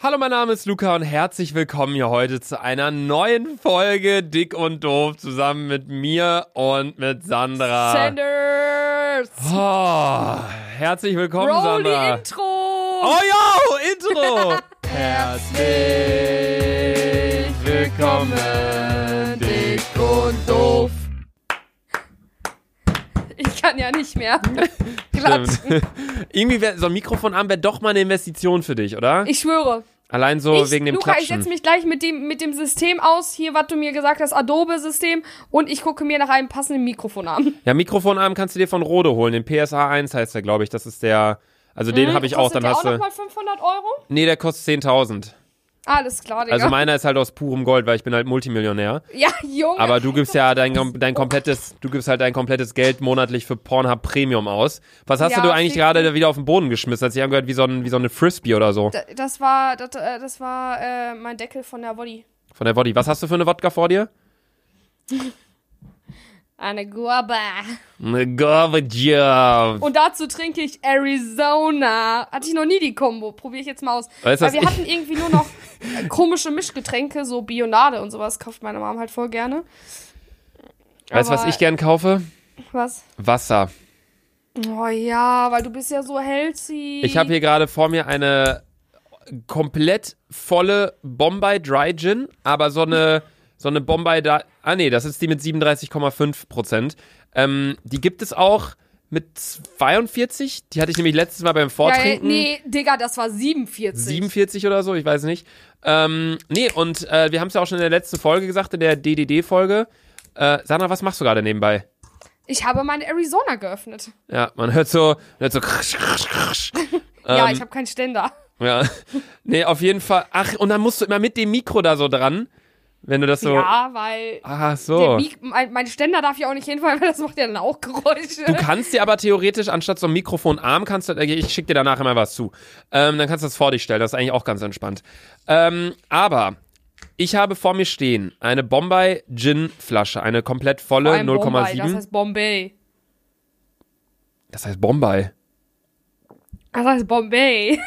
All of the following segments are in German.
Hallo, mein Name ist Luca und herzlich willkommen hier heute zu einer neuen Folge Dick und Doof zusammen mit mir und mit Sandra. Sanders! Oh, herzlich willkommen, Roll Sandra. die Intro! Oh yo, Intro! herzlich willkommen, Dick und Doof. Ich kann ja nicht mehr. Stimmt. Irgendwie wär, so ein Mikrofonarm wäre doch mal eine Investition für dich, oder? Ich schwöre. Allein so ich, wegen dem Luca, ich Klatschen. setze mich gleich mit dem, mit dem System aus, hier, was du mir gesagt hast, Adobe-System, und ich gucke mir nach einem passenden Mikrofon an. Ja, Mikrofonarm kannst du dir von Rode holen. Den PSA 1 heißt der, glaube ich. Das ist der. Also den habe ich auch. Kostet Dann der hast auch du. nochmal 500 Euro? Nee, der kostet 10.000. Alles klar, Digga. Also meiner ist halt aus purem Gold, weil ich bin halt Multimillionär. ja, Junge. Aber du gibst ja dein, dein komplettes, du gibst halt dein komplettes Geld monatlich für Pornhub Premium aus. Was hast Ja, du eigentlich gerade wieder auf den Boden geschmissen? Hat sich angehört wie so, ein, wie so eine Frisbee oder so. D- das war, das, äh, das war äh, mein Deckel von der Body. Von der Body. Was hast du für eine Wodka vor dir? Eine Guava. Eine Garbage. Und dazu trinke ich Arizona. Hatte ich noch nie die Kombo. Probiere ich jetzt mal aus. Weißt du, Weil was wir hatten irgendwie nur noch komische Mischgetränke, so Bionade und sowas kauft meine Mom halt voll gerne. Weißt du, was ich gern kaufe? Was? Wasser. Oh ja, weil du bist ja so healthy. Ich habe hier gerade vor mir eine komplett volle Bombay Dry Gin, aber so eine, so eine Bombay da. Ah, nee, das ist die mit 37,5 Prozent. Ähm, die gibt es auch mit 42. Die hatte ich nämlich letztes Mal beim ja, Vortrinken. Nee, Digga, das war 47. 47 oder so, ich weiß nicht. Ähm, nee, und äh, wir haben es ja auch schon in der letzten Folge gesagt, in der DDD-Folge. Äh, Sandra, was machst du gerade nebenbei? Ich habe meine Arizona geöffnet. Ja, man hört so, man hört so krsch, krsch, krsch. ja, Ähm, ich habe keinen Ständer. Ja. Nee, auf jeden Fall. Ach, und dann musst du immer mit dem Mikro da so dran, wenn du das so. Ja, weil Ach so. Mik mein, mein Ständer darf ja auch nicht hinfallen, weil das macht ja dann auch Geräusche. Du kannst dir aber theoretisch anstatt so einem Mikrofonarm kannst du, äh, ich schick dir danach immer was zu. Ähm, dann kannst du das vor dich stellen. Das ist eigentlich auch ganz entspannt. Ähm, aber ich habe vor mir stehen eine Bombay Gin Flasche, eine komplett volle Vor allem Bombay, Das 0,7. heißt Bombay. Das heißt Bombay. Das heißt Bombay.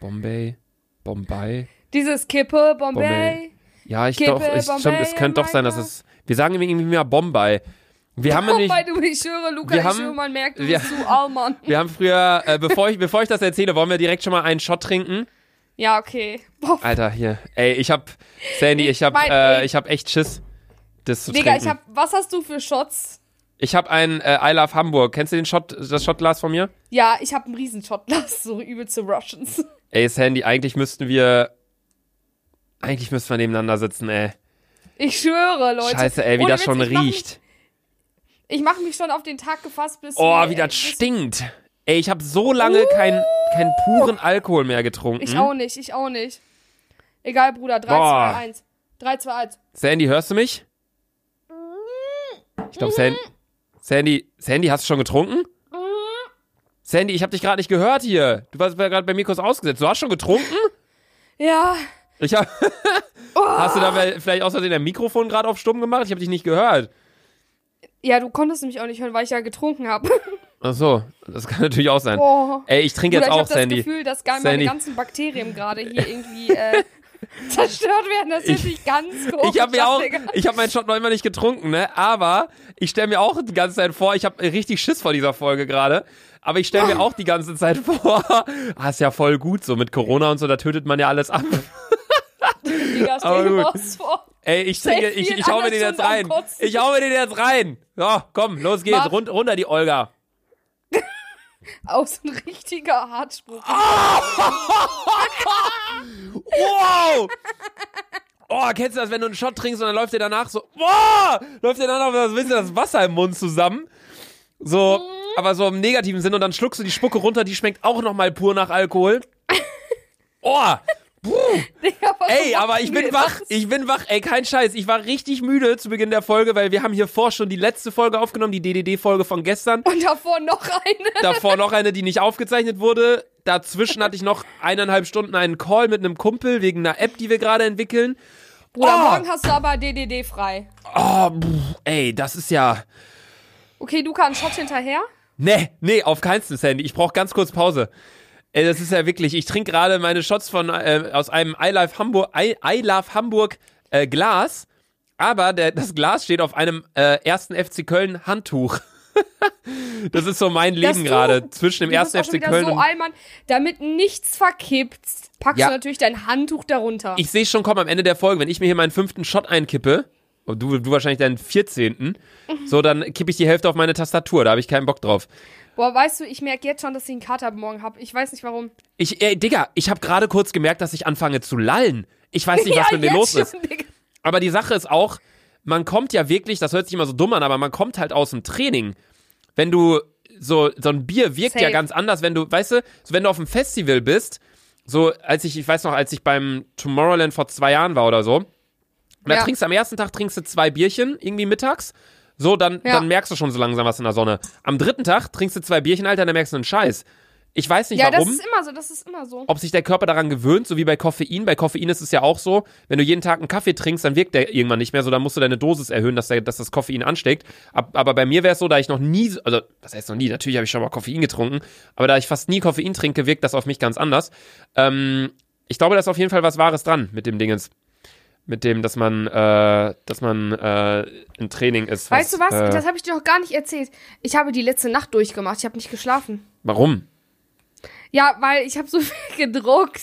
Bombay. Bombay. Dieses Kippe, Bombay. Bombay. Ja, ich stimmt, es könnte doch sein, dass es. Wir sagen irgendwie mehr Bombay. Wir haben nämlich. Bombay, du, ich schwöre, Luca, Wir ich haben- schwöre, man merkt, du wir- bist zu Allmann. Wir haben früher, äh, bevor, ich, bevor ich das erzähle, wollen wir direkt schon mal einen Shot trinken. Ja, okay. Boah, Alter, hier. Ey, ich hab, Sandy, ich hab, mein- äh, ich hab echt Schiss, das zu Digga, trinken. ich hab, was hast du für Shots? ich hab ein äh, I Love Hamburg. Kennst du den Shot, das Shotglas von mir? Ja, ich hab einen Riesenshotglas, so übelste Russians. Ey, Sandy, eigentlich müssten wir, eigentlich müssten wir nebeneinander sitzen, ey. Ich schwöre, Leute. Scheiße, ey, wie Ohne das Witz, schon ich mach riecht. Mich, ich mach mich schon auf den Tag gefasst, bis Oh, wir- wie das stinkt. Ey, ich hab so lange keinen keinen puren Alkohol mehr getrunken. Ich auch nicht, ich auch nicht. Egal, Bruder, 3, Boah. 2, 1. 3, 2, 1. Sandy, hörst du mich? Ich glaube, Sandy, Sandy, Sandy, hast du schon getrunken? Sandy, ich habe dich gerade nicht gehört hier. Du warst gerade bei mir kurz ausgesetzt. Du hast schon getrunken? Ja, Ich hab, Hast du da vielleicht außerdem dein Mikrofon gerade auf stumm gemacht? Ich habe dich nicht gehört. ja, du konntest mich auch nicht hören, weil ich ja getrunken habe. Ach so, das kann natürlich auch sein. Boah. Ey, ich trinke jetzt ich auch, habe das Sandy. Gefühl, dass gar Sandy. meine ganzen Bakterien gerade hier irgendwie äh, zerstört werden. Das ist nicht ganz komisch. Ich habe mir auch, Digga. ich habe meinen Shot noch immer nicht getrunken, ne? Aber ich stelle mir auch die ganze Zeit vor, ich habe richtig Schiss vor dieser Folge gerade. Aber ich stelle mir auch die ganze Zeit vor, ah, ist ja voll gut so mit Corona und so, da tötet man ja alles ab. Digga, stell dir gut. mal was vor. Ey, ich trinke, ich, ich hau mir den jetzt rein. Ich hau mir den jetzt rein. So, komm, los geht's. Mach. Rund, runter die Olga. Auch so ein richtiger Hartspruch. Wow! Oh, kennst du das, wenn du einen Shot trinkst und dann läuft dir danach so, boah, läuft dir danach so ein bisschen das Wasser im Mund zusammen. So, aber so im negativen Sinn und dann schluckst du die Spucke runter, die schmeckt auch nochmal pur nach Alkohol. Oh. Digga, Ey, aber ich bin wach, das? ich bin wach, ey, kein Scheiß. Ich war richtig müde zu Beginn der Folge, weil wir haben hier vor schon die letzte Folge aufgenommen, die DDD-Folge von gestern. Und davor noch eine. Davor noch eine, die nicht aufgezeichnet wurde. Dazwischen hatte ich noch eineinhalb Stunden einen Call mit einem Kumpel wegen einer App, die wir gerade entwickeln. Bruder, Oh. morgen hast du aber DDD frei. Oh, ey, das ist ja. Okay, Luca, einen Shot hinterher? Nee, nee, auf keinen Sandy. Ich brauche ganz kurz Pause. Ey, das ist ja wirklich, ich trinke gerade meine Shots von äh, aus einem I Love Hamburg, I, I Love Hamburg äh, Glas, aber der, das Glas steht auf einem äh, ersten FC Köln Handtuch. das ist so mein Leben gerade zwischen dem ersten FC Köln so und Allmann, damit nichts verkippt, packst Ja. du natürlich dein Handtuch darunter. ich sehe schon kommen am Ende der Folge, wenn ich mir hier meinen fünften Shot einkippe, und du, du wahrscheinlich deinen 14. So, dann kippe ich die Hälfte auf meine Tastatur, da habe ich keinen Bock drauf. Boah, weißt du, ich merke jetzt schon, dass ich einen Kater morgen habe. Ich weiß nicht warum. Ich, ey, Digga, ich habe gerade kurz gemerkt, dass ich anfange zu lallen. Ich weiß nicht, was mit mir los ist. schon, Digga. Aber die Sache ist auch, man kommt ja wirklich, das hört sich immer so dumm an, aber man kommt halt aus dem Training. Wenn du so, so ein Bier wirkt ja Safe. ganz anders, wenn du, weißt du, so wenn du auf einem Festival bist, so als ich, ich weiß noch, als ich beim Tomorrowland vor zwei Jahren war oder so, und da Ja. trinkst du am ersten Tag trinkst du zwei Bierchen, irgendwie mittags. So, dann, Ja. dann merkst du schon so langsam was in der Sonne. Am dritten Tag trinkst du zwei Bierchen, Alter, dann merkst du einen Scheiß. Ich weiß nicht Ja, das warum ist immer so, das ist immer so. ob sich der Körper daran gewöhnt, so wie bei Koffein. Bei Koffein ist es ja auch so, wenn du jeden Tag einen Kaffee trinkst, dann wirkt der irgendwann nicht mehr so, dann musst du deine Dosis erhöhen, dass, der, dass das Koffein ansteckt. Ab, aber bei mir wäre es so, da ich noch nie, so- also was heißt noch nie, natürlich habe ich schon mal Koffein getrunken, aber da ich fast nie Koffein trinke, wirkt das auf mich ganz anders. Ähm, ich glaube, da ist auf jeden Fall was Wahres dran mit dem Dingens. Mit dem, dass man, äh, dass man äh, im Training ist. Weißt du was? Äh, Das habe ich dir noch gar nicht erzählt. Ich habe die letzte Nacht durchgemacht. Ich habe nicht geschlafen. warum? Ja, weil ich habe so viel gedruckt.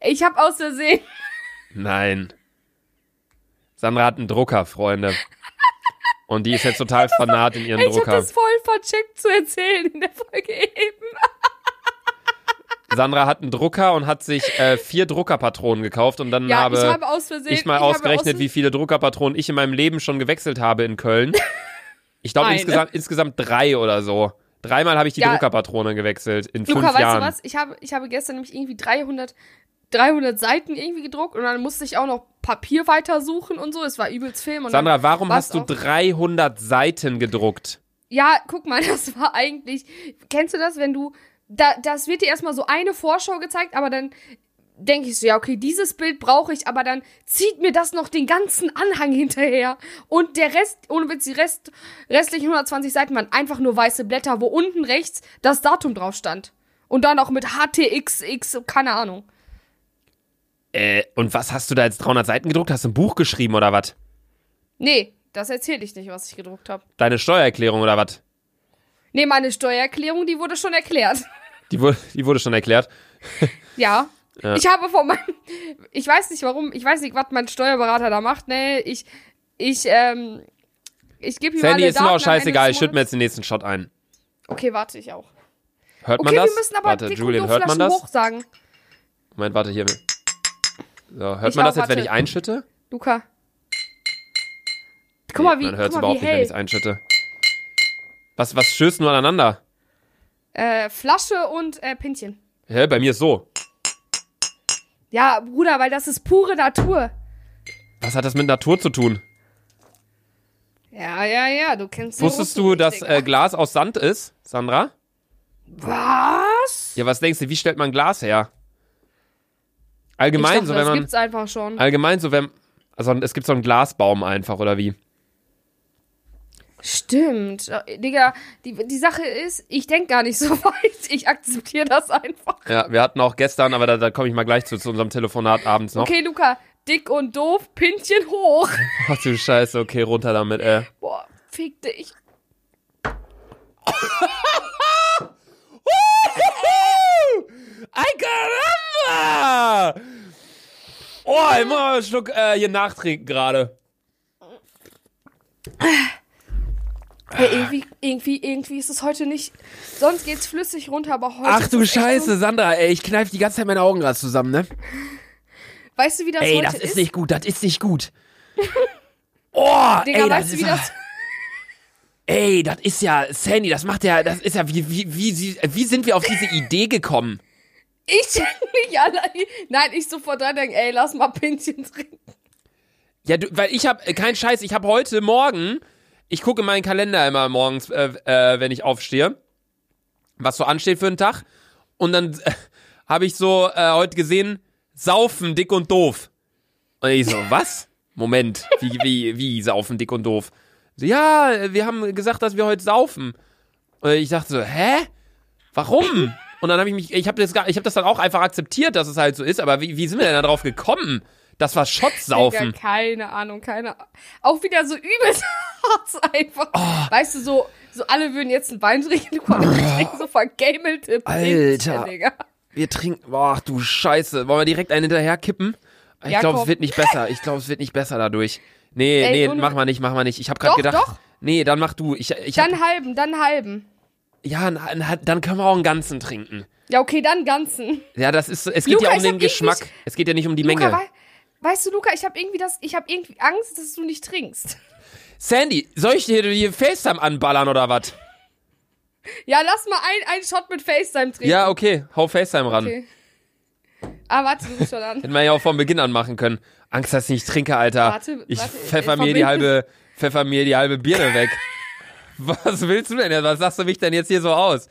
Ich habe aus Versehen. Nein. Sandra hat einen Drucker, Freunde. Und die ist jetzt total fanat in ihren Ich habe Drucker. das voll vercheckt zu erzählen in der Folge eben. Sandra hat einen Drucker und hat sich äh, vier Druckerpatronen gekauft und dann Ja, habe ich habe Versehen. ich mal habe ausgerechnet, aus- wie viele Druckerpatronen ich in meinem Leben schon gewechselt habe in Köln. Ich glaube insgesamt, insgesamt drei oder so. Dreimal habe ich die Ja. Druckerpatrone gewechselt in Luca, fünf weißt Jahren. du was? Ich habe, ich habe gestern nämlich irgendwie 300, 300 Seiten irgendwie gedruckt und dann musste ich auch noch Papier weitersuchen und so. Es war übelst Film. Und Sandra, warum hast du auch- 300 Seiten gedruckt? Ja, guck mal, das war eigentlich. Kennst du das, wenn du. Da, das wird dir erstmal so eine Vorschau gezeigt, aber dann denke ich so, ja, okay, dieses Bild brauche ich, aber dann zieht mir das noch den ganzen Anhang hinterher. Und der Rest, ohne Witz, die Rest, restlichen 120 Seiten waren einfach nur weiße Blätter, wo unten rechts das Datum drauf stand. Und dann auch mit HTXX, keine Ahnung. Äh, und was hast du da jetzt 300 Seiten gedruckt? Hast du ein Buch geschrieben oder was? Nee, das erzähle ich nicht, was ich gedruckt habe. Deine Steuererklärung oder was? Nee, meine Steuererklärung, die wurde schon erklärt. Die, wurde, die wurde schon erklärt. Ja. Ja. Ich habe von meinem, ich weiß nicht warum, ich weiß nicht, was mein Steuerberater da macht, ne, ich, ich, ähm, ich gebe ihm Sandy, alle ist mir auch scheißegal, ich schütte mir jetzt den nächsten Shot ein. Okay, warte, ich auch. Hört Okay, man das? wir müssen aber warte, dick Julian, hört man das? hoch sagen. Moment, warte, hier. So, hört Ich man auch, das jetzt, wenn warte. ich einschütte? Luca. Guck mal, Nee, wie, man hört es überhaupt nicht, wenn ich es einschütte. Was, was stößt du aneinander? Äh, Flasche und äh, Pinchen. Hä, bei mir ist so. Ja, Bruder, weil das ist pure Natur. Was hat das mit Natur zu tun? Ja, ja, ja, du kennst Wusstest du, dass äh, Glas aus Sand ist, Sandra? Was? Ja, was denkst du, wie stellt man Glas her? Allgemein, dachte, so wenn das man. gibt's einfach schon. Allgemein, so wenn. Also es gibt so einen Glasbaum einfach, oder wie? Stimmt. Äh, Digga, die, die Sache ist, ich denk gar nicht so weit. Ich akzeptiere das einfach. Ja, wir hatten auch gestern, aber da, da komme ich mal gleich zu, zu unserem Telefonat abends noch. Okay, Luca, dick und doof, Pinchen hoch. Ach du Scheiße, okay, runter damit, ey. Boah, fick dich. Ay, caramba! Oh, ich muss mal einen Schluck äh, hier nachtrinken gerade. Ey, irgendwie, irgendwie, irgendwie ist es heute nicht. Sonst geht's flüssig runter, aber heute. Ach ist du Scheiße, So, Sandra, ey, ich kneif die ganze Zeit meine Augen gerade zusammen, ne? weißt du, wie das Ey, heute das ist nicht gut, das ist nicht gut. Oh, Digga, ey, das weißt du, ist wie das. Ey, das ist ja, Sandy, das macht ja, das ist ja, wie, wie, wie, wie sind wir auf diese Idee gekommen? Ich nicht allein. Nein, ich sofort dran denke, ey, lass mal Pinchen trinken. Ja, du, weil ich habe kein Scheiß, ich habe heute Morgen, ich gucke in meinen Kalender immer morgens, äh, äh, wenn ich aufstehe, was so ansteht für den Tag. Und dann äh, habe ich so äh, heute gesehen, saufen, dick und doof. Und ich so, was? Moment, wie, wie, wie saufen, dick und doof? So, ja, wir haben gesagt, dass wir heute saufen. Und ich dachte so, hä? Warum? Und dann habe ich mich, ich habe das, gar- ich habe das dann auch einfach akzeptiert, dass es halt so ist. Aber wie, wie sind wir denn da drauf gekommen? Das war Schotzsaufen. Digga, keine Ahnung, keine Ahnung. Auch wieder so übelst einfach. Oh. Weißt du, so, so alle würden jetzt einen Wein trinken, du trinken so vergamelte Alter. Digga. Wir trinken, boah, du Scheiße. Wollen wir direkt einen hinterher kippen? Ich Ja, glaube, es wird nicht besser. Ich glaube, es wird nicht besser dadurch. Nee, Ey, nee, mach mal nicht, mach mal nicht. Ich habe gerade gedacht. doch. Nee, dann mach du. Ich, ich hab, Dann halben, dann halben. ja, dann können wir auch einen ganzen trinken. Ja, okay, dann ganzen. Ja, das ist, es geht Luca, ja um den hab Geschmack. Es geht ja nicht um die Luca, Menge. wei weißt du, Luca, ich habe irgendwie das, ich habe irgendwie Angst, dass du nicht trinkst. Sandy, soll ich dir hier FaceTime anballern oder was? Ja, lass mal ein, einen Shot mit FaceTime trinken. Ja, okay, hau FaceTime ran. Okay. Ah, warte, du bist schon an. Hätten wir ja auch von Beginn an machen können. Angst, dass ich nicht trinke, Alter. Warte, ich warte, pfeffer äh, mir die halbe, pfeffer mir die halbe Birne weg. Was willst du denn? jetzt? Was sagst du mich denn jetzt hier so aus?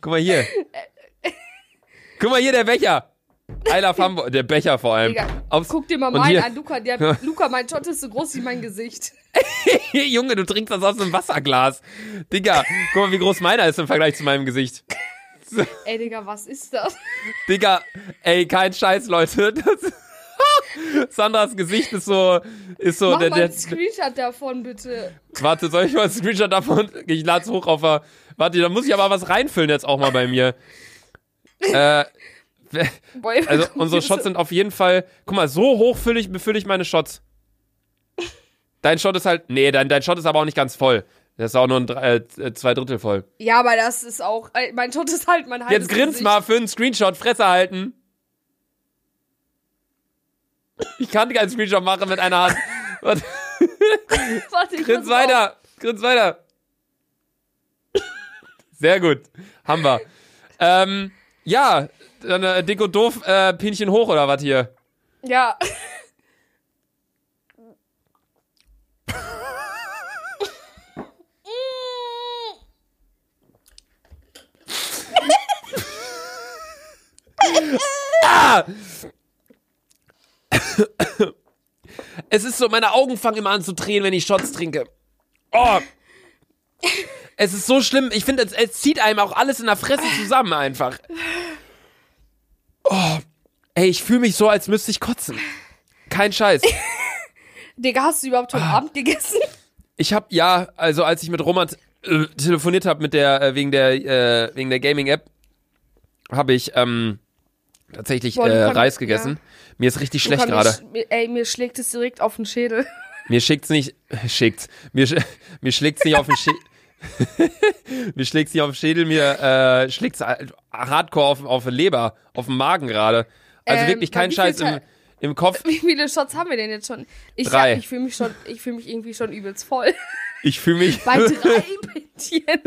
Guck mal hier. Guck mal hier, der Becher. I love Hamburg. Der Becher vor allem. Aufs- guck dir mal meinen an, Luca. Der, Luca, mein Shot ist so groß wie mein Gesicht. Junge, du trinkst das aus einem Wasserglas. Digga, guck mal, wie groß meiner ist im Vergleich zu meinem Gesicht. Ey, Digga, was ist das? Digga, ey, kein Scheiß, Leute. Das, Sandras Gesicht ist so, ist so, Mach der, mal der, einen Screenshot davon, bitte. warte, soll ich mal einen Screenshot davon? Ich lad's hoch auf warte, da muss ich aber was reinfüllen jetzt auch mal bei mir. äh, also unsere Shots sind auf jeden Fall, guck mal, so hoch fülle ich, befülle ich meine Shots. Dein Shot ist halt, nee, dein, dein Shot ist aber auch nicht ganz voll. Das ist auch nur ein, Dre- äh, zwei Drittel voll. Ja, aber das ist auch. äh, Mein Shot ist halt mein Jetzt grins Gesicht. mal für einen Screenshot, Fresse halten. Ich kann keinen Screenshot machen mit einer Hand. Warte, Warte, ich grins weiter, grins weiter. Sehr gut, haben wir. Ähm, ja, dann äh, dick und doof, äh, Pinchen hoch oder was hier? Ja. Es ist so, meine Augen fangen immer an zu drehen, wenn ich Shots trinke. Oh. Es ist so schlimm. Ich finde, es, es zieht einem auch alles in der Fresse zusammen einfach. Oh. Ey, ich fühle mich so, als müsste ich kotzen. Kein Scheiß. Digga, hast du überhaupt schon Ah. Abend gegessen? Ich habe ja, also als ich mit Roman äh, telefoniert habe mit der äh, wegen der äh, wegen der Gaming App, habe ich ähm, tatsächlich Boah, äh, Reis gegessen. Mir ist richtig schlecht gerade. Ey, mir schlägt es direkt auf den Schädel. Mir schickt's nicht, schickt's. Mir, sch- mir schlägt's nicht auf den Schädel. mir schlägt's nicht auf den Schädel, mir äh, schlägt's äh, hardcore auf, auf die Leber, auf den Magen gerade. Also Ähm, wirklich kein Scheiß im, im Kopf. Wie viele Shots haben wir denn jetzt schon? Ich, Drei. hab- ich fühle mich schon, ich fühle mich irgendwie schon übelst voll. Ich fühle mich, Bei drei Päckchen.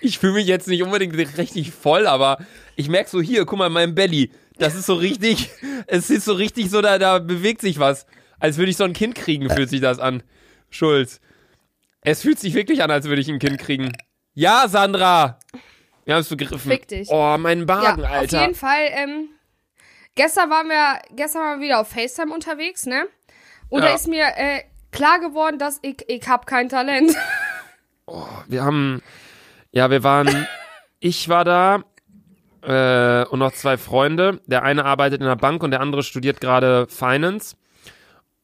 ich fühle mich jetzt nicht unbedingt richtig voll, aber ich merk so hier, guck mal, mein Belly. Das ist so richtig, es ist so richtig so, da, da bewegt sich was. Als würde ich so ein Kind kriegen, fühlt sich das an. Schulz. Es fühlt sich wirklich an, als würde ich ein Kind kriegen. Ja, Sandra! Wir haben es begriffen. Fick dich. Oh, mein Magen, ja, Alter. auf jeden Fall. Ähm, gestern waren wir, gestern waren wir wieder auf FaceTime unterwegs, ne? Und Ja. da ist mir äh, klar geworden, dass ich, ich hab kein Talent. Wir haben, ja, wir waren, ich war da äh, und noch zwei Freunde. Der eine arbeitet in der Bank und der andere studiert gerade Finance.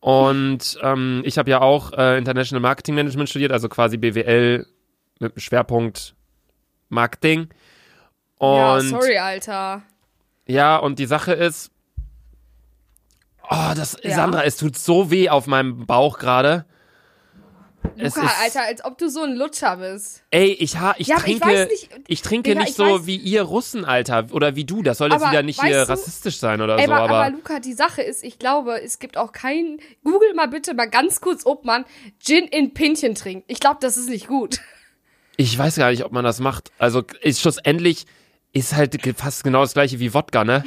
Und ähm, ich habe ja auch äh, International Marketing Management studiert, also quasi BWL mit dem Schwerpunkt Marketing. Und ja, sorry, Alter. Ja, und die Sache ist, oh, das, Ja. Sandra, es tut so weh auf meinem Bauch gerade. Luca, Alter, als ob du so ein Lutscher bist. Ey, ich, ha, ich Ja, ich trinke, weiß nicht- ich trinke Digga, nicht ich so weiß- wie ihr Russen, Alter, oder wie du. Das soll jetzt wieder nicht hier du- rassistisch sein oder Ey, so, aber, aber, Luca, die Sache ist, ich glaube, es gibt auch keinen. Google mal bitte mal ganz kurz, ob man Gin in Pinchen trinkt. Ich glaube, das ist nicht gut. ich weiß gar nicht, ob man das macht. Also ist schlussendlich ist halt fast genau das gleiche wie Wodka, ne?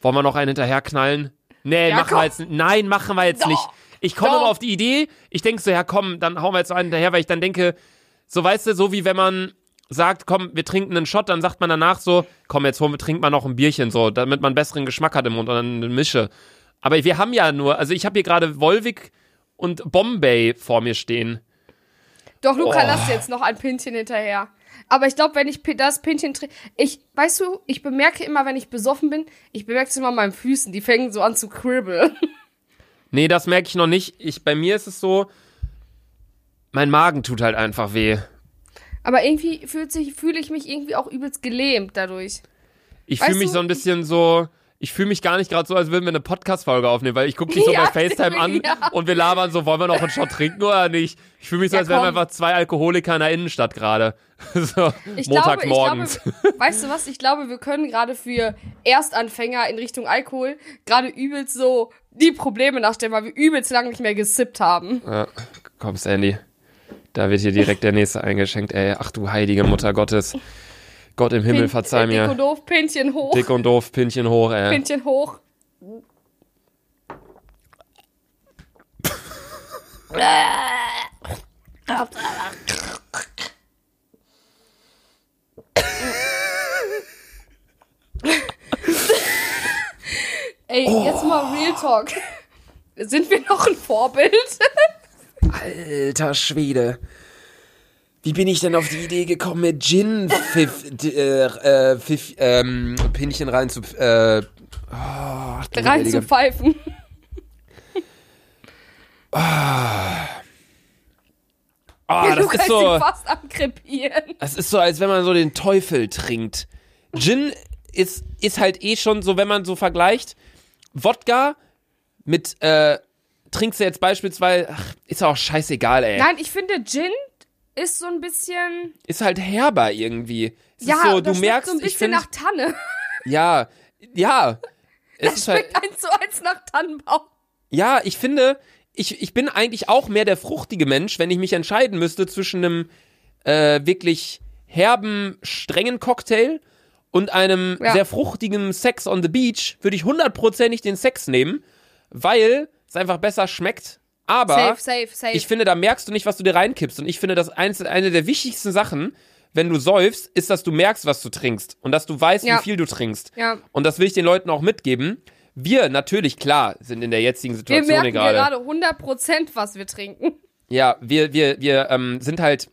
Wollen wir noch einen hinterherknallen? Nee, Ja, machen komm. wir jetzt Nein, machen wir jetzt Doch. nicht. Ich komme immer auf die Idee, ich denke so, ja komm, dann hauen wir jetzt einen hinterher, weil ich dann denke, so weißt du, so wie wenn man sagt, komm, wir trinken einen Shot, dann sagt man danach so, komm, jetzt holen wir, trinken wir noch ein Bierchen, so, damit man besseren Geschmack hat im Mund und dann eine Mische. Aber wir haben ja nur, also ich habe hier gerade Volvic und Bombay vor mir stehen. Doch, Luca, Oh. lass jetzt noch ein Pinchen hinterher. Aber ich glaube, wenn ich das Pinchen trinke, ich, weißt du, ich bemerke immer, wenn ich besoffen bin, ich bemerke es immer an meinen Füßen, die fängen so an zu kribbeln. Nee, das merke ich noch nicht. Ich, bei mir ist es so, mein Magen tut halt einfach weh. Aber irgendwie fühlt sich, fühle ich mich irgendwie auch übelst gelähmt dadurch. Ich fühle mich du, so ein bisschen so, ich fühle mich gar nicht gerade so, als würden wir eine Podcast-Folge aufnehmen, weil ich gucke dich so Ja, bei FaceTime an ja. und wir labern so, wollen wir noch einen Shot trinken oder nicht? Ich fühle mich so, Ja, als wären wir einfach zwei Alkoholiker in der Innenstadt gerade. so, Ich Montagmorgens. glaube, weißt du was? Ich glaube, wir können gerade für Erstanfänger in Richtung Alkohol gerade übelst so die Probleme nachstellen, weil wir übelst lang nicht mehr gesippt haben. Ja, komm, Sandy. Da wird hier direkt der nächste eingeschenkt, ey. Ach du heilige Mutter Gottes. Gott im Himmel, Pin- verzeih äh, Dick mir. und doof, Pinchen hoch, Dick und doof, Pinchen hoch, ey. Pinchen hoch. Ey, jetzt mal Real Talk. Sind wir noch ein Vorbild? Alter Schwede. Wie bin ich denn auf die Idee gekommen, mit Gin Pfiff, äh, äh, Pfiff, ähm, Pinchen rein zu, äh, oh, Rein zu pfeifen. Ah, das du ist so, fast am krepieren. das ist so, als wenn man so den Teufel trinkt. Gin ist, ist halt eh schon so, wenn man so vergleicht, Wodka mit, äh, trinkst du jetzt beispielsweise, ach, ist auch scheißegal, ey. Nein, ich finde Gin ist so ein bisschen. Ist halt herber irgendwie. Es ja, ist so, du das schmeckt merkst, so ein bisschen finde, nach Tanne. ja, ja. Es ist halt, Schmeckt eins zu eins nach Tannenbaum. Ja, ich finde, ich, ich bin eigentlich auch mehr der fruchtige Mensch, wenn ich mich entscheiden müsste zwischen einem äh, wirklich herben, strengen Cocktail und einem Ja. sehr fruchtigen Sex on the Beach, würde ich hundertprozentig den Sex nehmen, weil es einfach besser schmeckt. Aber Safe, safe, safe. ich finde, da merkst du nicht, was du dir reinkippst. Und ich finde, das eins, eine der wichtigsten Sachen, wenn du säufst, ist, dass du merkst, was du trinkst und dass du weißt, Ja. wie viel du trinkst. ja. Und das will ich den Leuten auch mitgeben. Wir natürlich, klar, sind in der jetzigen Wir Situation merken hier gerade. gerade 100%, was wir trinken. Ja, wir, wir, wir ähm, sind halt,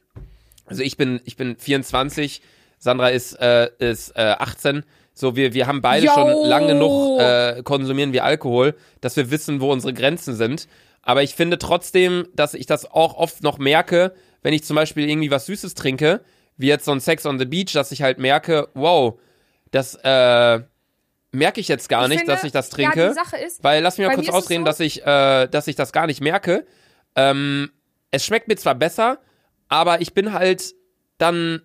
also ich bin, ich bin 24, Sandra ist, äh, ist äh, 18. So, wir, wir haben beide Yo. schon lang genug äh, konsumieren wir Alkohol, dass wir wissen, wo unsere Grenzen sind. Aber ich finde trotzdem, dass ich das auch oft noch merke, wenn ich zum Beispiel irgendwie was Süßes trinke, wie jetzt so ein Sex on the Beach, dass ich halt merke, wow, das äh, merke ich jetzt gar Ich nicht, finde, dass ich das ja, trinke. die Sache ist, Weil lass mich mal kurz ausreden, so- dass ich, äh, dass ich das gar nicht merke. Ähm, es schmeckt mir zwar besser, aber ich bin halt dann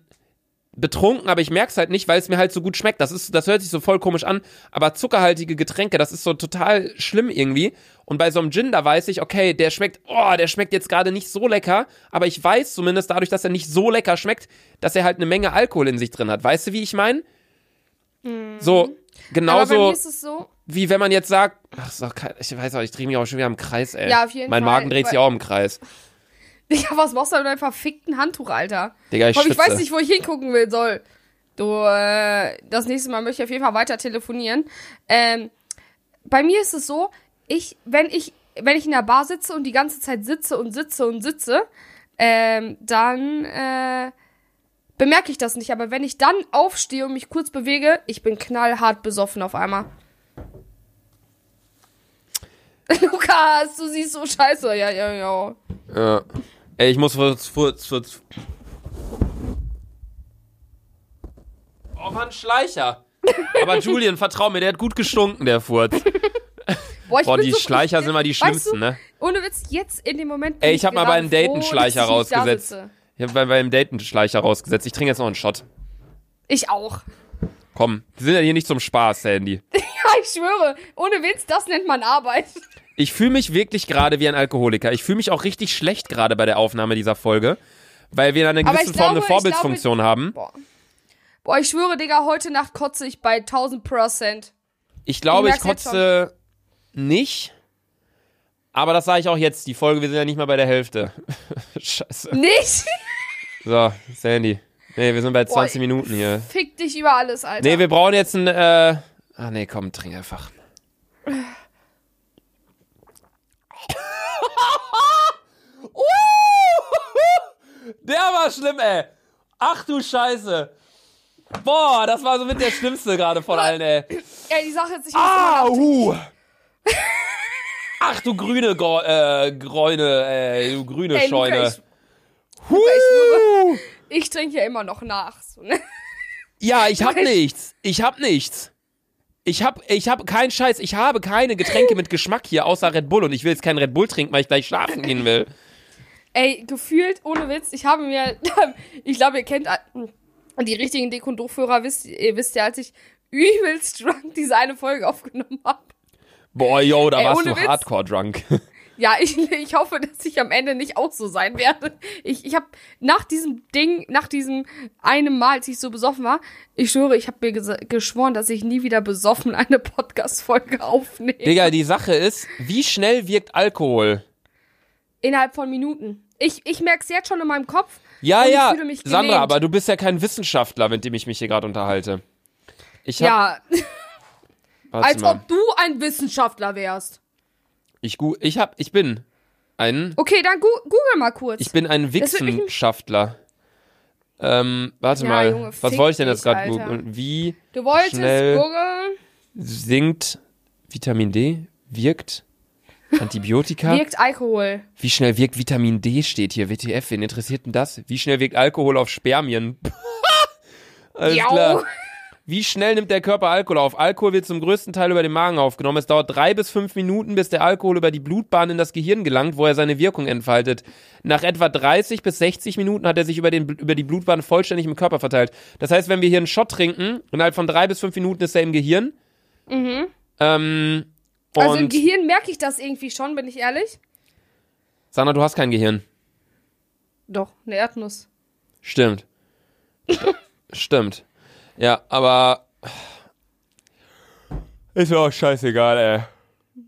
betrunken, aber ich merk's halt nicht, weil es mir halt so gut schmeckt. Das ist, das hört sich so voll komisch an, aber zuckerhaltige Getränke, das ist so total schlimm irgendwie. Und bei so einem Gin, da weiß ich, okay, der schmeckt, oh, der schmeckt jetzt gerade nicht so lecker, aber ich weiß zumindest dadurch, dass er nicht so lecker schmeckt, dass er halt eine Menge Alkohol in sich drin hat. Weißt du, wie ich meine? So, Mhm. bei genauso mir ist es so, wie wenn man jetzt sagt, ach, kein, ich weiß auch, ich drehe mich auch schon wieder im Kreis, ey. Ja, auf jeden mein Fall, Magen dreht sich auch im Kreis. Digga, was machst du mit deinem verfickten Handtuch, Alter? Digga, ich Komm, ich weiß nicht, wo ich hingucken will soll. Du, äh, das nächste Mal möchte ich auf jeden Fall weiter telefonieren. Ähm, bei mir ist es so, ich, wenn ich, wenn ich in der Bar sitze und die ganze Zeit sitze und sitze und sitze, ähm, dann, äh, bemerke ich das nicht. Aber wenn ich dann aufstehe und mich kurz bewege, ich bin knallhart besoffen auf einmal. Lukas, du siehst so scheiße. Ja, ja, ja. Ja. Ey, ich muss kurz, kurz, kurz. Oh Mann, Schleicher. Aber Julian, vertrau mir, der hat gut gestunken, der Furz. Boah, ich Boah, die so, Schleicher sind mal die Weißt schlimmsten, du, ne? Ohne Witz, jetzt in dem Moment. Ey, ich hab mal bei einem Date einen froh, Schleicher dass ich nicht da rausgesetzt. Ich hab bei, beim Date einen Schleicher rausgesetzt. Ich trinke jetzt noch einen Shot. Ich auch. Komm, wir sind ja hier nicht zum Spaß, Sandy. Ja, ich schwöre. Ohne Witz, das nennt man Arbeit. Ich fühle mich wirklich gerade wie ein Alkoholiker. Ich fühle mich auch richtig schlecht gerade bei der Aufnahme dieser Folge, weil wir in einer gewissen ich Form eine glaube- ich Vorbildsfunktion haben. Boah. Boah, ich schwöre, Digga, heute Nacht kotze ich bei 1000 Prozent. Ich glaube, ich jetzt kotze nicht. Aber das sage ich auch jetzt. Die Folge, wir sind ja nicht mal bei der Hälfte. Scheiße. Nicht? So, Sandy. Nee, wir sind bei 20 Boah, Minuten hier. Fick dich über alles, Alter. Nee, wir brauchen jetzt ein, äh. Ah, nee, komm, trink einfach. Der war schlimm, ey. Ach du Scheiße. Boah, das war so mit der Schlimmste gerade von allen, ey. Ey, die Sache ist, ich Ah, uh. Ach du grüne Gro äh, Gräune, ey, du grüne Ey, Luca, Scheune. ich, Huh. ich trinke ja immer noch nach. So, ne? Ja, ich hab Ich- nichts. Ich hab nichts. Ich hab, ich hab keinen Scheiß. Ich habe keine Getränke mit Geschmack hier, außer Red Bull. Und ich will jetzt keinen Red Bull trinken, weil ich gleich schlafen gehen will. Ey, gefühlt, ohne Witz, ich habe mir, ich glaube, ihr kennt die richtigen Dick- und Doof-Hörer, wisst, ihr wisst ja, als ich übelst drunk diese eine Folge aufgenommen habe. Boah, yo, da Ey, warst du Witz. hardcore drunk. Ja, ich, ich hoffe, dass ich am Ende nicht auch so sein werde. Ich, ich habe nach diesem Ding, nach diesem einem Mal, als ich so besoffen war, ich schwöre, ich habe mir geschworen, dass ich nie wieder besoffen eine Podcast-Folge aufnehme. Digga, die Sache ist, wie schnell wirkt Alkohol? Innerhalb von Minuten. Ich, ich merke es jetzt schon in meinem Kopf. Ja, ja, fühle mich Sandra, aber du bist ja kein Wissenschaftler, mit dem ich mich hier gerade unterhalte. Ich hab, Ja, als mal. ob du ein Wissenschaftler wärst. Ich, gu ich hab, ich bin ein, Okay, dann gu google mal kurz. ich bin ein Wissenschaftler. Ähm, warte Ja, mal, Junge, was wollte ich denn jetzt gerade googeln? Wie du wolltest schnell- googeln. sinkt Vitamin D? Wirkt Antibiotika? Wirkt Alkohol. Wie schnell wirkt Vitamin D steht hier, WTF, wen interessiert denn das? Wie schnell wirkt Alkohol auf Spermien? Alles Jau. klar. Wie schnell nimmt der Körper Alkohol auf? Alkohol wird zum größten Teil über den Magen aufgenommen. Es dauert drei bis fünf Minuten, bis der Alkohol über die Blutbahn in das Gehirn gelangt, wo er seine Wirkung entfaltet. Nach etwa 30 bis 60 Minuten hat er sich über, den, über die Blutbahn vollständig im Körper verteilt. Das heißt, wenn wir hier einen Shot trinken, innerhalb von drei bis fünf Minuten ist er im Gehirn. Mhm. Ähm, Also im und Gehirn merke ich das irgendwie schon, bin ich ehrlich. Sandra, du hast kein Gehirn. Doch, eine Erdnuss. Stimmt. Stimmt. Ja, aber. Ist mir auch scheißegal, ey.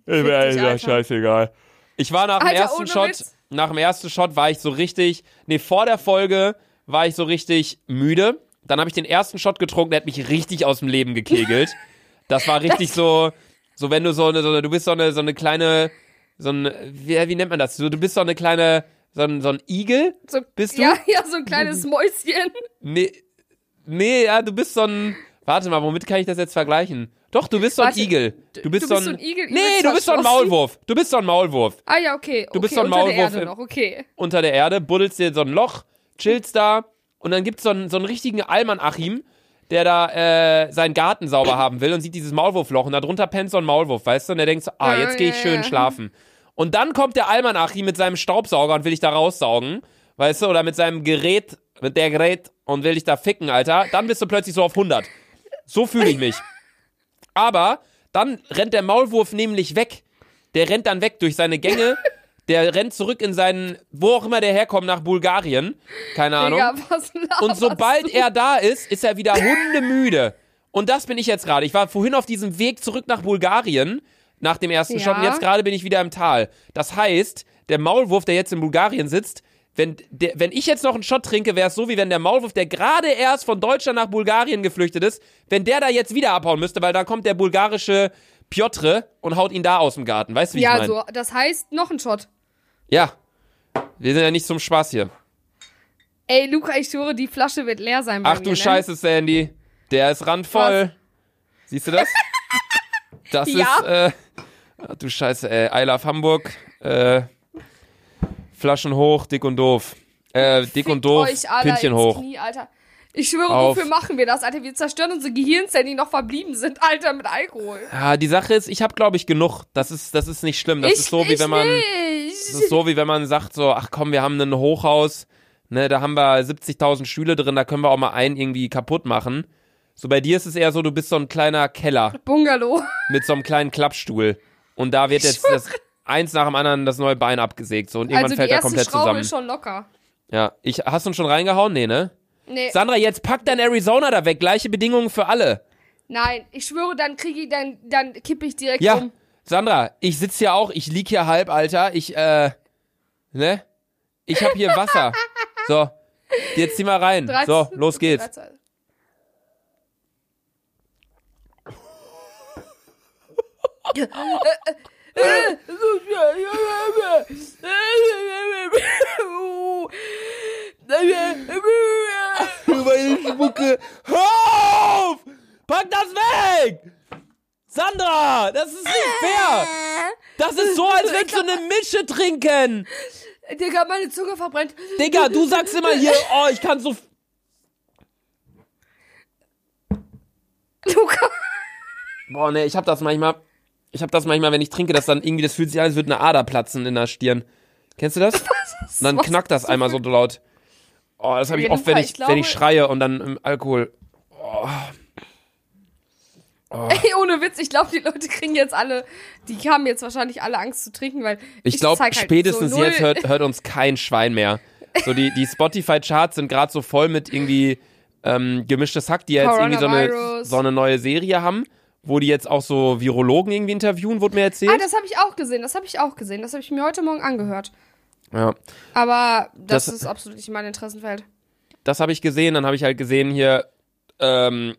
Ist mir ehrlich gesagt scheißegal. Ich war nach dem Alter, ersten Shot, Witz. nach dem ersten Shot war ich so richtig, nee, vor der Folge war ich so richtig müde. Dann habe ich den ersten Shot getrunken, der hat mich richtig aus dem Leben gekegelt. Das war richtig so, so wenn du so eine, so eine du bist so eine, so eine kleine, so ein, wie, wie nennt man das? So, du bist so eine kleine, so ein, so ein Igel. So, Bist du? Ja, ja, so ein kleines Mäuschen. Nee, nee, ja, du bist so ein. Warte mal, womit kann ich das jetzt vergleichen? Doch, du bist so ein Warte, Igel. Du bist, du so, ein, so ein Igel, Nee, du bist so ein. Maulwurf. Du bist so ein Maulwurf. Ah ja, okay. Du bist okay, so ein unter Maulwurf der Erde noch, okay. Unter der Erde, buddelst dir so ein Loch, chillst da und dann gibt's so einen, so einen richtigen Alman-Achim, der da äh, seinen Garten sauber haben will und sieht dieses Maulwurfloch und da drunter pennt so ein Maulwurf, weißt du? Und der denkt so, ah, jetzt gehe ich schön schlafen. Und dann kommt der Alman-Achim mit seinem Staubsauger und will dich da raussaugen, weißt du? Oder mit seinem Gerät, mit der Gerät und will dich da ficken, Alter. Dann bist du plötzlich so auf 100. So fühle ich mich. Aber dann rennt der Maulwurf nämlich weg. Der rennt dann weg durch seine Gänge. Der rennt zurück in seinen, wo auch immer der herkommt, nach Bulgarien. Keine Ahnung. Digga, was Und sobald er da ist, ist er wieder hundemüde. Und das bin ich jetzt gerade. Ich war vorhin auf diesem Weg zurück nach Bulgarien, nach dem ersten Ja. Shot, und jetzt gerade bin ich wieder im Tal. Das heißt, der Maulwurf, der jetzt in Bulgarien sitzt, wenn, der, wenn ich jetzt noch einen Shot trinke, wäre es so, wie wenn der Maulwurf, der gerade erst von Deutschland nach Bulgarien geflüchtet ist, wenn der da jetzt wieder abhauen müsste, weil da kommt der bulgarische Piotr und haut ihn da aus dem Garten. Weißt du, wie Ja, ich meine? so, das heißt, noch ein Shot. Ja. Wir sind ja nicht zum Spaß hier. Ey, Luca, ich schwöre, die Flasche wird leer sein bei Ach mir, du ne? Scheiße, Sandy. Der ist randvoll. Siehst du das? Das Ja. ist, äh, ach du Scheiße, ey. I love Hamburg. Äh, Flaschen hoch, dick und doof. Äh, dick Fickt und doof, euch alle Pinchen hoch. Knie, Alter. Ich schwöre, Auf. wofür machen wir das, Alter? Wir zerstören unsere Gehirnzellen, die noch verblieben sind, Alter, mit Alkohol. Ja, die Sache ist, ich habe glaube ich genug. Das ist, das ist nicht schlimm. Das ich, ist so wie wenn man, Nicht. Das ist so wie wenn man sagt so, ach komm, wir haben ein Hochhaus, ne, da haben wir 70.000 Stühle drin, da können wir auch mal einen irgendwie kaputt machen. So bei dir ist es eher so, du bist so ein kleiner Keller. Bungalow. mit so einem kleinen Klappstuhl. Und da wird jetzt das eins nach dem anderen das neue Bein abgesägt. So, und irgendwann Also fällt er komplett Schraube zusammen. ist schon locker. Ja. Ich, hast du ihn schon reingehauen? Nee, ne? Nee, Sandra, jetzt pack dein Arizona da weg. Gleiche Bedingungen für alle. nein, ich schwöre, dann kriege ich, dann, dann kippe ich direkt Ja. um. Sandra, ich sitz hier auch, ich lieg hier halb, Alter. Ich, äh, ne? Ich hab hier Wasser. So. Jetzt zieh mal rein. 13 So, los geht's. 13. Das ist so, als würdest du eine Mische trinken. Digga, meine Zunge verbrennt. Digga, du sagst immer hier, oh, ich kann so. Luca. Boah, nee, ich hab das manchmal. Ich hab das manchmal, wenn ich trinke, dass dann irgendwie, das fühlt sich an, als würde eine Ader platzen in der Stirn. Kennst du das? Und dann knackt das einmal so laut. Oh, das habe ich oft, wenn ich, wenn ich schreie und dann im Alkohol. Ey, ohne Witz, ich glaube, die Leute kriegen jetzt alle, die haben jetzt wahrscheinlich alle Angst zu trinken, weil Ich glaube, zeig halt spätestens so jetzt hört, hört uns kein Schwein mehr. So die, die Spotify-Charts sind gerade so voll mit irgendwie ähm, gemischtes Hack, die ja jetzt irgendwie so eine, so eine neue Serie haben, wo die jetzt auch so Virologen irgendwie interviewen, wurde mir erzählt. Ah, das habe ich auch gesehen, das habe ich auch gesehen. Das habe ich mir heute Morgen angehört. ja, Aber das, Das- ist absolut nicht mein Interessenfeld. das habe ich gesehen. Dann habe ich halt gesehen hier, ähm,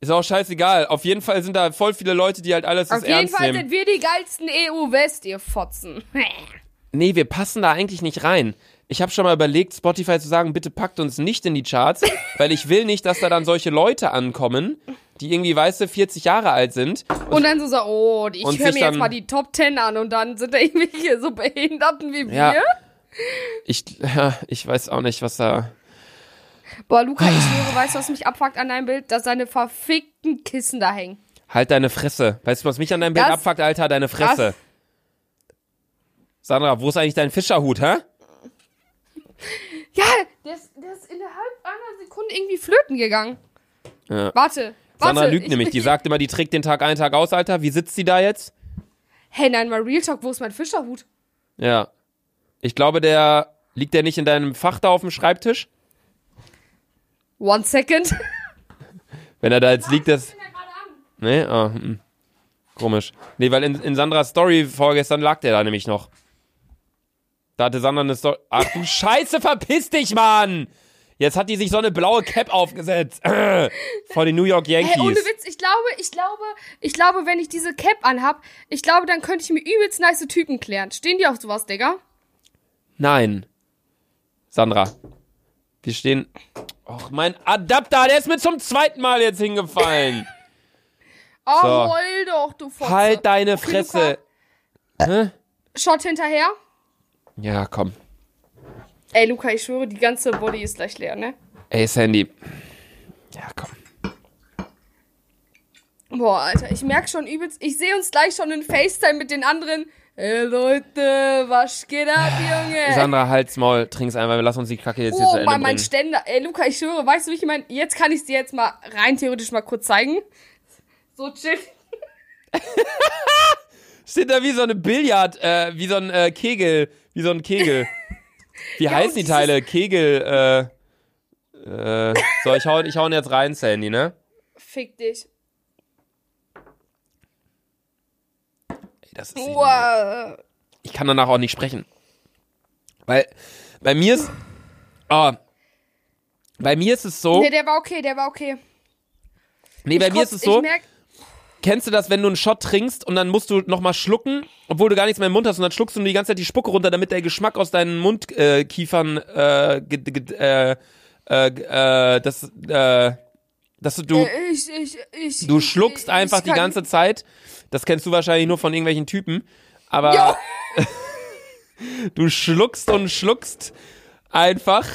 ist auch scheißegal. Auf jeden Fall sind da voll viele Leute, die halt alles Auf jeden Fall nehmen. sind wir die geilsten EU-West, ihr Fotzen. Nee, wir passen da eigentlich nicht rein. Ich habe schon mal überlegt, Spotify zu sagen, bitte packt uns nicht in die Charts, weil ich will nicht, dass da dann solche Leute ankommen, die irgendwie, weißt du, 40 Jahre alt sind. Und dann so so, oh, ich Und höre mir jetzt mal die Top 10 an und dann sind da irgendwelche so Behinderten wie Ja. wir. Ich, ja, ich weiß auch nicht, was da. Boah, Luca, ich schwöre, weißt du, was mich abfuckt an deinem Bild? Dass deine verfickten Kissen da hängen. Halt deine Fresse. Weißt du, was mich an deinem Bild Das- abfuckt, Alter? Deine Fresse. Das- Sandra, wo ist eigentlich dein Fischerhut, hä? Ja, der ist, der ist innerhalb einer Sekunde irgendwie flöten gegangen. Ja. Warte, warte. Sandra lügt ich- nämlich. Die sagt immer, die trägt den Tag ein, Tag aus, Alter. Wie sitzt sie da jetzt? Hey, nein, mal Real Talk, wo ist mein Fischerhut? Ja. Ich glaube, der liegt der nicht in deinem Fach da auf dem Schreibtisch? One second. Wenn er da jetzt liegt, das. Nee? Ah, hm. Komisch. Nee, weil in, in Sandras Story vorgestern lag der da nämlich noch. Da hatte Sandra eine Story. Ach du Scheiße, verpiss dich, Mann! Jetzt hat die sich so eine blaue Cap aufgesetzt. Vor den New York Yankees. Hey, ohne Witz, ich glaube, ich glaube, ich glaube, wenn ich diese Cap anhab, ich glaube, dann könnte ich mir übelst nice Typen klären. Stehen die auf sowas, Digga? Nein. Sandra. Wir stehen. Och, mein Adapter, der ist mir zum zweiten Mal jetzt hingefallen. Oh, So. heul doch, du Fotze. halt deine Fresse. Hä? Shot hinterher. Ja, komm. Ey, Luca, ich schwöre, die ganze Body ist gleich leer, ne? Ey, Sandy. Ja, komm. Boah, Alter, ich merk schon übelst, ich sehe uns gleich schon in FaceTime mit den anderen. Hey Leute, was geht ab, Junge? Sandra, halt's Maul, trink's einmal, wir lassen uns die Kacke jetzt hier zu Oh, Ende mein, mein. Ständer. Ey, Luca, ich schwöre, weißt du, wie ich meine? Jetzt kann ich dir jetzt mal rein theoretisch mal kurz zeigen. So chill. Steht da wie so eine Billard, äh, wie so ein äh, Kegel, wie so ein Kegel. Wie Ja, heißen die Teile? Kegel, äh, äh, so, ich hau, ich hau ihn jetzt rein, Sandy, ne? Fick dich. Das ist Wow. ich kann danach auch nicht sprechen. Weil bei mir ist. Oh, bei mir ist es so. Nee, der war okay, der war okay. Nee, bei Ich mir ist es so. Kennst du das, wenn du einen Shot trinkst und dann musst du nochmal schlucken, obwohl du gar nichts mehr im Mund hast und dann schluckst du nur die ganze Zeit die Spucke runter, damit der Geschmack aus deinen Mundkiefern äh, äh, äh, äh, das, äh, dass du, äh, ich, ich, ich, du schluckst einfach die ganze Zeit. Das kennst du wahrscheinlich nur von irgendwelchen Typen. Aber du schluckst und schluckst einfach,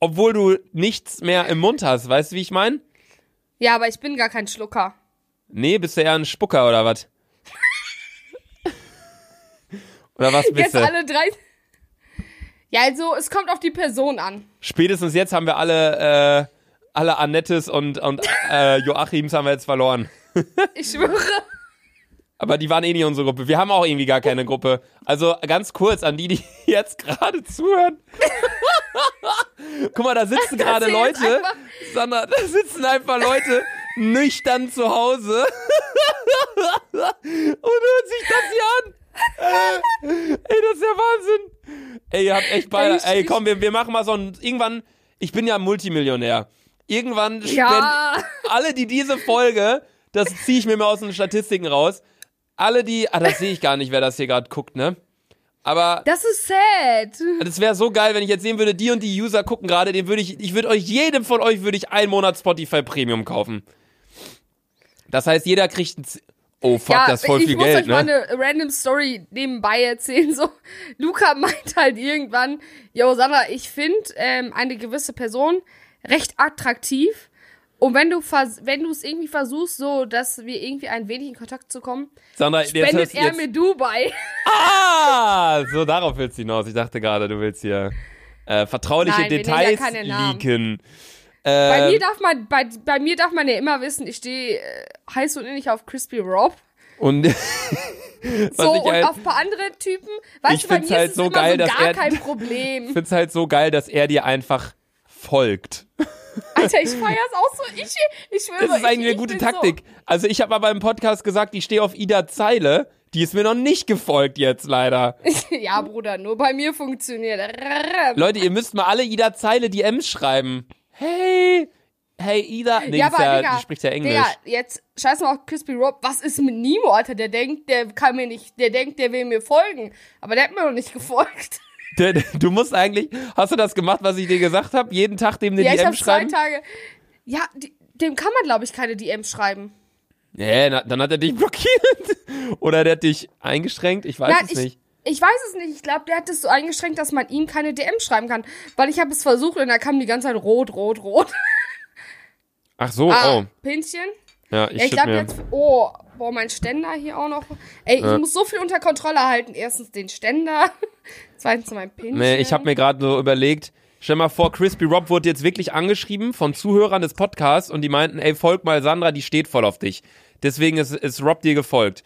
obwohl du nichts mehr im Mund hast. Weißt du, wie ich meine? Ja, aber ich bin gar kein Schlucker. Nee, bist du eher ein Spucker oder was? oder was bist Jetzt du? alle drei. Ja, also, es kommt auf die Person an. Spätestens jetzt haben wir alle, äh, alle Annettes und, und äh, Joachims haben wir jetzt verloren. Ich schwöre. Aber die waren eh nicht unsere Gruppe. Wir haben auch irgendwie gar keine Gruppe. Also ganz kurz an die, die jetzt gerade zuhören. Guck mal, da sitzen gerade Leute. Sandra, da sitzen einfach Leute nüchtern zu Hause und hören sich das hier an. Ey, das ist ja Wahnsinn. Ey, ihr habt echt beide. Ey, komm, wir, wir machen mal so ein. Irgendwann. Ich bin ja Multimillionär. Irgendwann Ja. alle, die diese Folge, das ziehe ich mir mal aus den Statistiken raus. Alle, die. Ah, das sehe ich gar nicht, wer das hier gerade guckt, ne? Aber Das ist sad. das wäre so geil, wenn ich jetzt sehen würde, die und die User gucken gerade, den würde ich, ich würde euch, jedem von euch würde ich einen Monat Spotify Premium kaufen. Das heißt, jeder kriegt ein, Oh fuck, ja, das ist voll ich viel muss Geld, euch mal ne? eine random Story nebenbei erzählen. So, Luca meint halt irgendwann, yo Sandra, ich finde ähm, eine gewisse Person recht attraktiv. Und wenn du wenn du es irgendwie versuchst, so dass wir irgendwie ein wenig in Kontakt zu kommen, Sandra, jetzt spendet du er jetzt. mir Dubai. Ah, so darauf willst du hinaus. Ich dachte gerade, du willst hier äh, vertrauliche Nein, Details leaken. Bei Ähm, mir darf man, bei, bei mir darf man ja immer wissen, ich stehe äh, heiß und innig auf Crispy Rob. und So, ich und halt, auf ein paar andere Typen. Weißt Ich du, bei mir halt ist es so geil, so gar er- kein ich Problem. find's halt so geil, dass er dir einfach folgt. Alter, ich feier's auch so. Ich, ich schwöre, Das ist eigentlich ich, eine gute Taktik. Also ich habe aber im Podcast gesagt, ich stehe auf Ida Zeile. Die ist mir noch nicht gefolgt jetzt leider. So. ja, Bruder, nur bei mir funktioniert. Leute, ihr müsst mal alle Ida Zeile DMs schreiben. Hey, hey Ida. Nee, ja, aber ja, Digga, die spricht ja Englisch. Digga, jetzt scheiß mal auf Crispy Rob. Was ist mit Nemo, Alter? Der denkt, der kann mir nicht, der denkt, der will mir folgen. Aber der hat mir noch nicht gefolgt. Du musst eigentlich, hast du das gemacht, was ich dir gesagt habe? Jeden Tag dem eine ja, ich DM zwei schreiben? Tage. Ja, die, dem kann man, glaube ich, keine DMs schreiben. Nee, na, dann hat er dich blockiert. Oder der hat dich eingeschränkt. Ich weiß Nein, es ich, nicht. ich weiß es nicht. Ich glaube, der hat es so eingeschränkt, dass man ihm keine DM schreiben kann. Weil ich habe es versucht und da kam die ganze Zeit rot, rot, rot. Ach so, Ah, oh. Pinchen. Ja, ich, Ja, ich glaube jetzt. Oh, boah, mein Ständer hier auch noch. Ey, Ja. ich muss so viel unter Kontrolle halten. Erstens den Ständer. Zweitens mein Pinchen. Nee, ich habe mir gerade so überlegt, stell mal vor, Crispy Rob wurde jetzt wirklich angeschrieben von Zuhörern des Podcasts und die meinten, ey, folg mal Sandra, die steht voll auf dich. Deswegen ist, ist Rob dir gefolgt.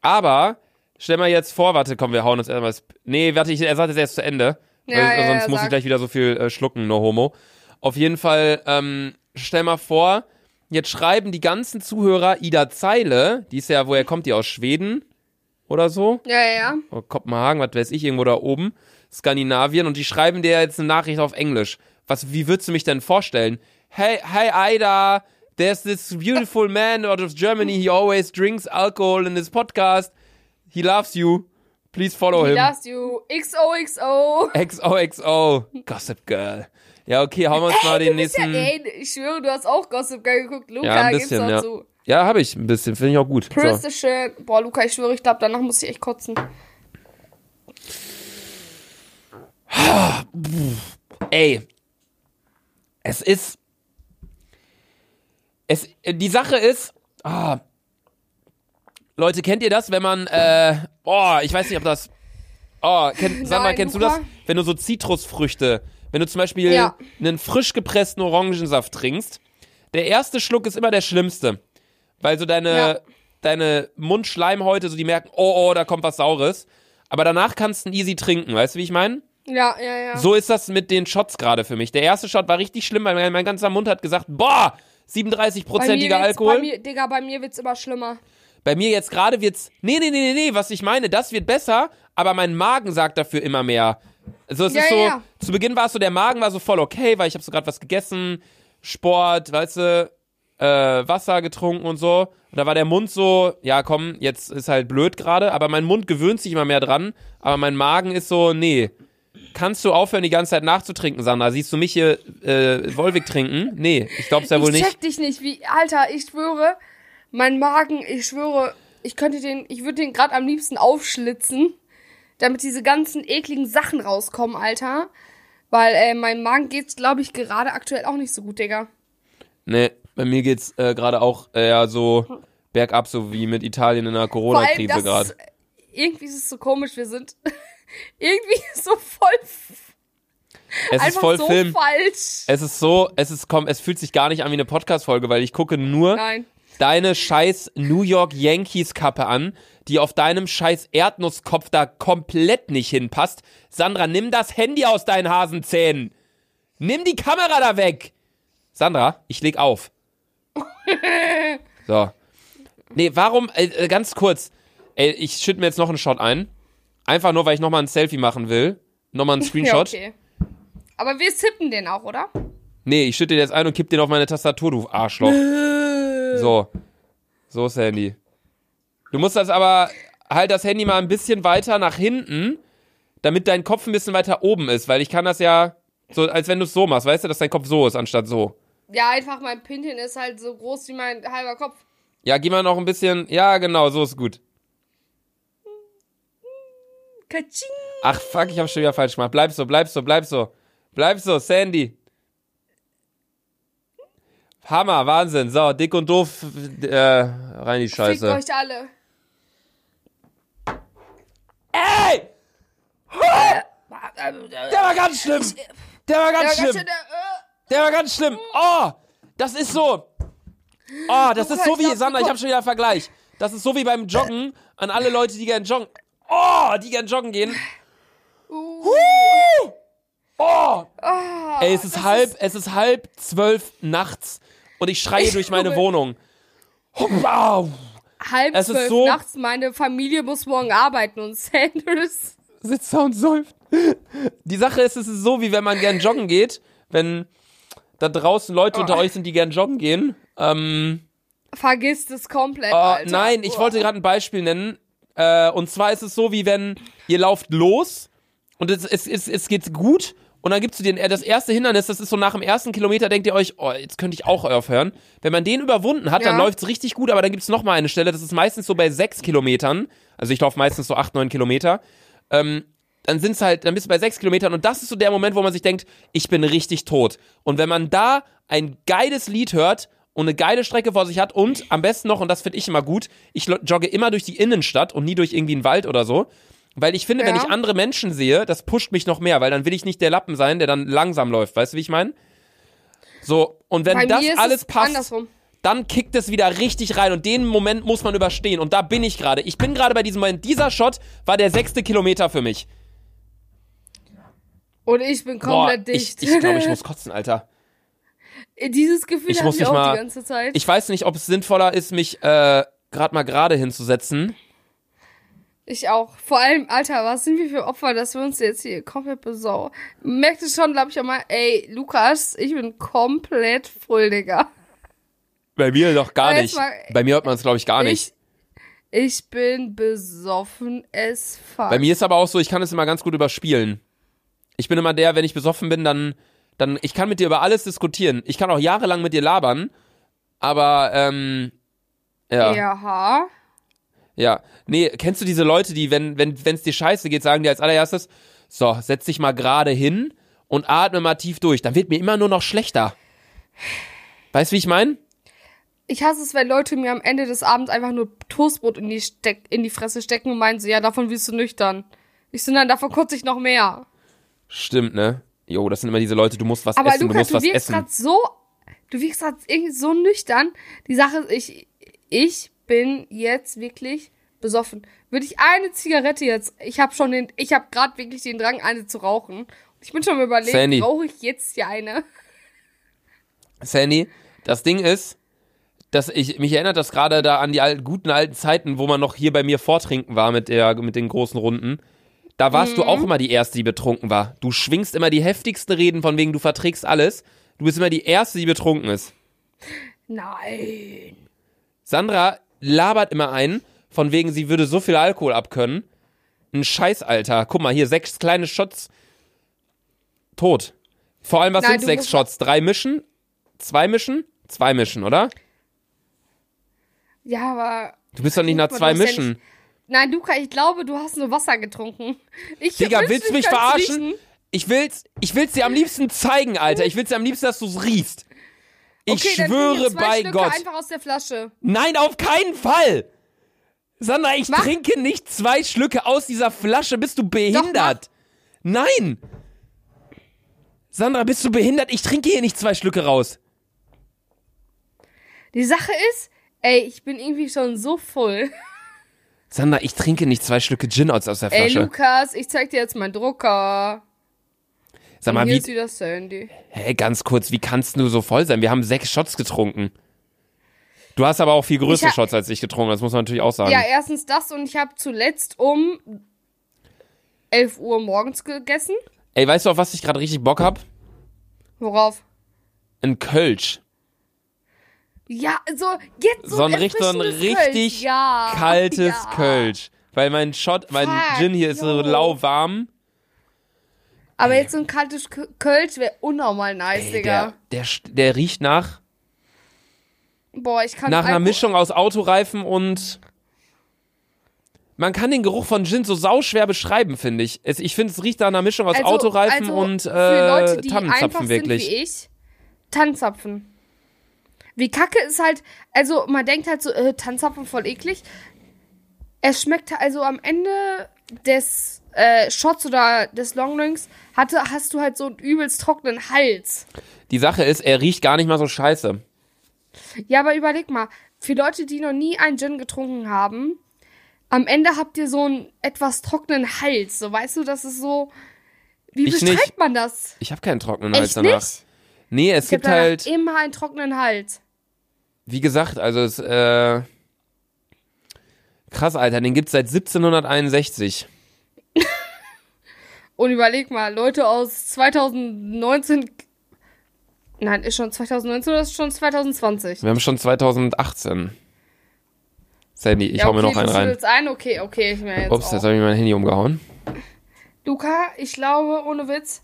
Aber, stell mal jetzt vor, warte, komm, wir hauen uns erstmal. Nee, warte, ich, er sagt es erst zu Ende. Ja, weil, ja, sonst ja, muss sag. ich gleich wieder so viel äh, schlucken, no homo. Auf jeden Fall, ähm, stell mal vor, jetzt schreiben die ganzen Zuhörer Ida Zeile, die ist ja, woher kommt die aus Schweden oder so? Ja, ja, ja. oder Kopenhagen, was weiß ich, irgendwo da oben, Skandinavien, und die schreiben dir jetzt eine Nachricht auf Englisch. Was, wie würdest du mich denn vorstellen? Hey, hey, Ida, there's this beautiful man out of Germany, he always drinks alcohol in his podcast. He loves you. Please follow He him. loves you. XOXO. XOXO. Gossip Girl. Ja, okay, hauen wir uns mal den Du bist ja, nächsten. ey, ich schwöre, du hast auch Gossip Girl geguckt. Luca, Ja, ein bisschen, ja. zu. Ja, habe ich ein bisschen, finde ich auch gut. So. Prince schön. Boah, Luca, ich schwöre, ich glaube, danach muss ich echt kotzen. Ey, es ist. Es, die Sache ist. Ah, Leute, kennt ihr das, wenn man. Äh, oh, ich weiß nicht, ob das. Oh, kennt, Sandra, Nein, kennst du Luca? das? Wenn du so Zitrusfrüchte, wenn du zum Beispiel Ja. einen frisch gepressten Orangensaft trinkst, der erste Schluck ist immer der schlimmste. Weil so deine, Ja. deine Mundschleimhäute, so die merken, oh, oh, da kommt was Saures. Aber danach kannst du ihn easy trinken, weißt du, wie ich meine? Ja, ja, ja. So ist das mit den Shots gerade für mich. Der erste Shot war richtig schlimm, weil mein, mein ganzer Mund hat gesagt, boah, 37-prozentiger wird's- Alkohol. Bei mir, Digga, bei mir wird's immer schlimmer. Bei mir jetzt gerade wird's, nee, nee, nee, nee, nee, was ich meine, das wird besser, aber mein Magen sagt dafür immer mehr. Also es Ja, ist so, ja. zu Beginn war es so, der Magen war so voll okay, weil ich habe so gerade was gegessen, Sport, weißt du, äh, Wasser getrunken und so. Und da war der Mund so, ja komm, jetzt ist halt blöd gerade, aber mein Mund gewöhnt sich immer mehr dran, aber mein Magen ist so, nee. Kannst du aufhören, die ganze Zeit nachzutrinken, Sandra? Siehst du mich hier äh, Volvic trinken? Nee, ich glaub's ja wohl ich nicht. check dich nicht, wie, Alter, ich schwöre, mein Magen, ich schwöre, ich könnte den, ich würde den gerade am liebsten aufschlitzen, damit diese ganzen ekligen Sachen rauskommen, Alter. Weil, äh, meinem Magen geht's, glaube ich, gerade aktuell auch nicht so gut, Digga. Nee, bei mir geht's äh, gerade auch eher so bergab, so wie mit Italien in der Corona-Krise gerade. irgendwie ist es so komisch, wir sind irgendwie so voll, Es ist voll so Film. falsch. Es ist so, es ist komm, es fühlt sich gar nicht an wie eine Podcast-Folge, weil ich gucke nur Nein. deine scheiß New York Yankees-Kappe an, die auf deinem scheiß Erdnusskopf da komplett nicht hinpasst. Sandra, nimm das Handy aus deinen Hasenzähnen. Nimm die Kamera da weg. Sandra, ich leg auf. So. Nee, warum, äh, äh, ganz kurz, ey, ich schütte mir jetzt noch einen Shot ein. Einfach nur, weil ich nochmal ein Selfie machen will. Nochmal einen Ja, Screenshot. okay. Aber wir sippen den auch, oder? Nee, ich schütte den jetzt ein und kipp den auf meine Tastatur, du Arschloch. So. So ist das Handy. Du musst das aber, halt das Handy mal ein bisschen weiter nach hinten, damit dein Kopf ein bisschen weiter oben ist, weil ich kann das ja, so als wenn du es so machst, weißt du, dass dein Kopf so ist, anstatt so. Ja, einfach mein Pinchen ist halt so groß wie mein halber Kopf. Ja, geh mal noch ein bisschen. Ja, genau, so ist gut. Katsching. Ach fuck, ich hab schon wieder falsch gemacht. Bleib so, bleib so, bleib so. Bleib so, Sandy. Hammer, Wahnsinn. So, dick und doof, äh, rein die Fickt Scheiße. euch alle. Ey! Der war ganz schlimm. Der war ganz schlimm. äh, Der war ganz schlimm. Oh, das ist so. Oh, das ist so wie, Sandra, du ich habe schon wieder einen Vergleich. Das ist so wie beim Joggen an alle Leute, die gern joggen. Oh, die gern joggen gehen. uh, Huh! Oh, ah, ey, es ist halb, es ist halb zwölf nachts und ich schreie durch meine. Wohnung. Wow. Halb es zwölf so- nachts. Meine Familie muss morgen arbeiten und Sanders. Sitzt da und säuft. Die Sache ist, es ist so, wie wenn man gern joggen geht, wenn da draußen Leute unter Oh. euch sind, die gern joggen gehen. Ähm, Vergisst es komplett. Oh, Alter. nein, ich Uah. wollte gerade ein Beispiel nennen. Äh, und zwar ist es so, wie wenn ihr lauft los und es, es, es, es geht gut und dann gibt's den, äh, das erste Hindernis, das ist so nach dem ersten Kilometer, denkt ihr euch, oh, jetzt könnte ich auch aufhören. Wenn man den überwunden hat, dann Ja. läuft's richtig gut, aber dann gibt's noch mal eine Stelle, das ist meistens so bei sechs Kilometern, also ich laufe meistens so acht, neun Kilometer, ähm, dann sind's halt, dann bist du bei sechs Kilometern und das ist so der Moment, wo man sich denkt, ich bin richtig tot. Und wenn man da ein geiles Lied hört und eine geile Strecke vor sich hat und am besten noch, und das finde ich immer gut, ich jogge immer durch die Innenstadt und nie durch irgendwie einen Wald oder so. Weil ich finde, wenn Ja. ich andere Menschen sehe, das pusht mich noch mehr, weil dann will ich nicht der Lappen sein, der dann langsam läuft. Weißt du, wie ich meine? So, und wenn das alles es passt, andersrum. dann kickt es wieder richtig rein und den Moment muss man überstehen. Und da bin ich gerade. Ich bin gerade bei diesem Moment. Dieser Shot war der sechste Kilometer für mich. Und ich bin Boah, komplett ich, dicht. ich glaube, ich muss kotzen, Alter. Dieses Gefühl Ich muss ich auch mal- die ganze Zeit. Ich weiß nicht, ob es sinnvoller ist, mich äh, gerade mal gerade hinzusetzen. Ich auch. Vor allem, Alter, was sind wir für Opfer, dass wir uns jetzt hier komplett besau. Merkt es schon, glaube ich, auch mal, ey, Lukas, ich bin komplett voll, Digga. Bei mir doch gar nicht. mal- Bei mir hört man es, glaube ich, gar nicht. Ich, ich bin besoffen as fuck. Bei mir ist aber auch so, ich kann es immer ganz gut überspielen. Ich bin immer der, wenn ich besoffen bin, dann, dann, ich kann mit dir über alles diskutieren. Ich kann auch jahrelang mit dir labern, aber, ähm, ja. ja. Ja. Nee, kennst du diese Leute, die, wenn, wenn, es dir scheiße geht, sagen dir als allererstes, so, setz dich mal gerade hin und atme mal tief durch. Dann wird mir immer nur noch schlechter. Weißt du, wie ich meine? Ich hasse es, wenn Leute mir am Ende des Abends einfach nur Toastbrot in die, Steck, in die Fresse stecken und meinen so, ja, davon wirst du nüchtern. Ich so, nein, davon kotze ich noch mehr. Stimmt, ne? Jo, das sind immer diese Leute, du musst was Aber essen, du Lukas, musst du was wirkst essen. gerade so, du wirkst gerade irgendwie so nüchtern. Die Sache ist, ich, ich bin jetzt wirklich besoffen. Würde ich eine Zigarette jetzt, ich habe schon den, ich habe gerade wirklich den Drang, eine zu rauchen. Ich bin schon mal überlegt, Sandy. rauche ich jetzt hier eine? Sandy, das Ding ist, dass ich mich erinnert das gerade da an die alten, guten alten Zeiten, wo man noch hier bei mir vortrinken war mit der mit den großen Runden. Da warst du auch Mhm. immer die erste, die betrunken war. Du schwingst immer die heftigsten Reden von wegen du verträgst alles. Du bist immer die erste, die betrunken ist. Nein. Sandra labert immer ein, von wegen sie würde so viel Alkohol abkönnen. Ein Scheiß, Alter. Guck mal, hier sechs kleine Shots. Tot. Vor allem, was Nein, sind sechs Shots? Drei mischen? Zwei mischen? Zwei mischen, oder? Ja, aber. Du bist doch nicht nach zwei hast ja mischen. Nein, Luca, ich glaube, du hast nur Wasser getrunken. Ich Digga, willst du ich mich verarschen? riechen. Ich will's, ich will's dir am liebsten zeigen, Alter. Ich will's dir am liebsten, dass du's riechst. Ich Okay, dann schwöre zwei bei Schlücke Gott. einfach aus der Flasche. Nein, auf keinen Fall. Sandra, ich Mach. trinke nicht zwei Schlücke aus dieser Flasche. Bist du behindert? Nein. Sandra, bist du behindert? Ich trinke hier nicht zwei Schlücke raus. Die Sache ist, ey, ich bin irgendwie schon so voll. Sandra, ich trinke nicht zwei Schlücke Gin aus, aus der Ey, Flasche. Lukas, ich zeig dir jetzt meinen Drucker. Sag mal, wie, wieder Sandy. hey, ganz kurz, wie kannst du so voll sein? Wir haben sechs Shots getrunken. Du hast aber auch viel größere Shots als ich getrunken, das muss man natürlich auch sagen. Ja, erstens das und ich habe zuletzt um 11 Uhr morgens gegessen. Ey, weißt du, auf was ich gerade richtig Bock hab? Worauf? Ein Kölsch. Ja, so, jetzt so, So ein, richt- so ein richtig ja, kaltes ja. Kölsch. Weil mein Shot, mein Fuck, Gin hier ist so lauwarm. Aber jetzt so ein kaltes Kölsch wäre unnormal nice, Ey, Digga. der, der, der riecht nach. Boah, ich kann Nach einer Mischung aus Autoreifen und. Man kann den Geruch von Gin so sauschwer beschreiben, finde ich. Es, ich finde, es riecht nach einer Mischung aus Also- Autoreifen also und für äh, Leute, die Tannenzapfen einfach wirklich. Sind wie ich, Tannenzapfen. Wie kacke ist halt, also man denkt halt so, äh, Tannenzapfen voll eklig. Es schmeckt also am Ende des äh, Shots oder des Longdrinks hatte, hast du halt so einen übelst trockenen Hals. Die Sache ist, er riecht gar nicht mal so scheiße. Ja, aber überleg mal, für Leute, die noch nie einen Gin getrunken haben, am Ende habt ihr so einen etwas trockenen Hals. So, weißt du, das ist so. Wie Ich beschreibt nicht. man das? Ich habe keinen trockenen Hals Echt danach. nicht? Nee, es Ich gibt halt, immer einen trockenen Hals. wie gesagt, also es, äh, krass, Alter, den gibt's seit 1761. Und überleg mal, Leute aus 2019. Nein, ist schon 2019 oder ist schon 2020? Wir haben schon 2018. Sandy, ich ja, hau mir okay, noch einen rein. schüttelst ein, okay, okay, ich mir jetzt Ups, auch. jetzt habe ich mein Handy umgehauen. Luca, ich glaube, ohne Witz,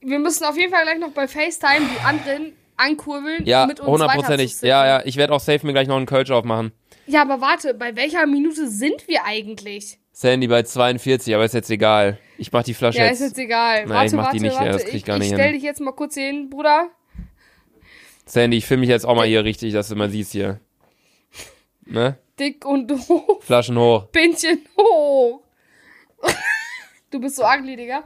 wir müssen auf jeden Fall gleich noch bei FaceTime die anderen ankurbeln, Ja, mit uns hundertprozentig. Ja, ja, ich werde auch safe mir gleich noch einen Kölsch aufmachen. Ja, aber warte, bei welcher Minute sind wir eigentlich? Sandy bei 42, aber ist jetzt egal. Ich mach die Flasche Ja, jetzt. ist jetzt egal. Nein, warte, ich mach warte, die nicht warte. leer, das krieg ich gar nicht ich stell hin. dich jetzt mal kurz hier hin, Bruder. Sandy, ich film mich jetzt auch mal hier richtig, dass du mal siehst hier. Ne? Dick und doof. Flaschen hoch. Bindchen hoch. Du bist so ugly, Digga.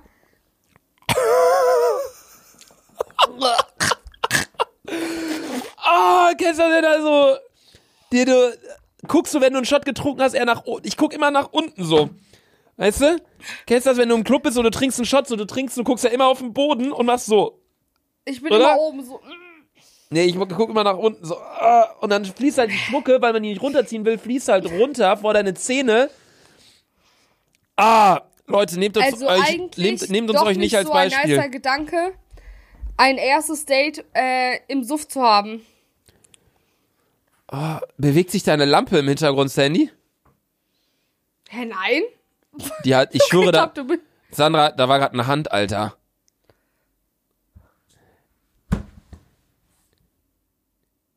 Ah, kennst du denn also? Dir du guckst du, wenn du einen Shot getrunken hast, eher nach unten. Ich guck immer nach unten so. Weißt du? Kennst du das, wenn du im Club bist und du trinkst einen Shot, so du trinkst, du guckst ja immer auf den Boden und machst so. Ich bin Oder? immer oben so. Nee, ich guck immer nach unten so. ah, Und dann fließt halt die Schmucke, weil man die nicht runterziehen will, fließt halt runter vor deine Zähne. Ah, Leute, nehmt uns Also euch, nehmt, nehmt uns euch nicht als so ein Beispiel. nicer Gedanke, ein erstes Date äh, im Suff zu haben. Bewegt sich deine Lampe im Hintergrund, Sandy? Hä, nein? Die hat, ich schwöre ich da, glaub. Sandra, da war gerade eine Hand, Alter.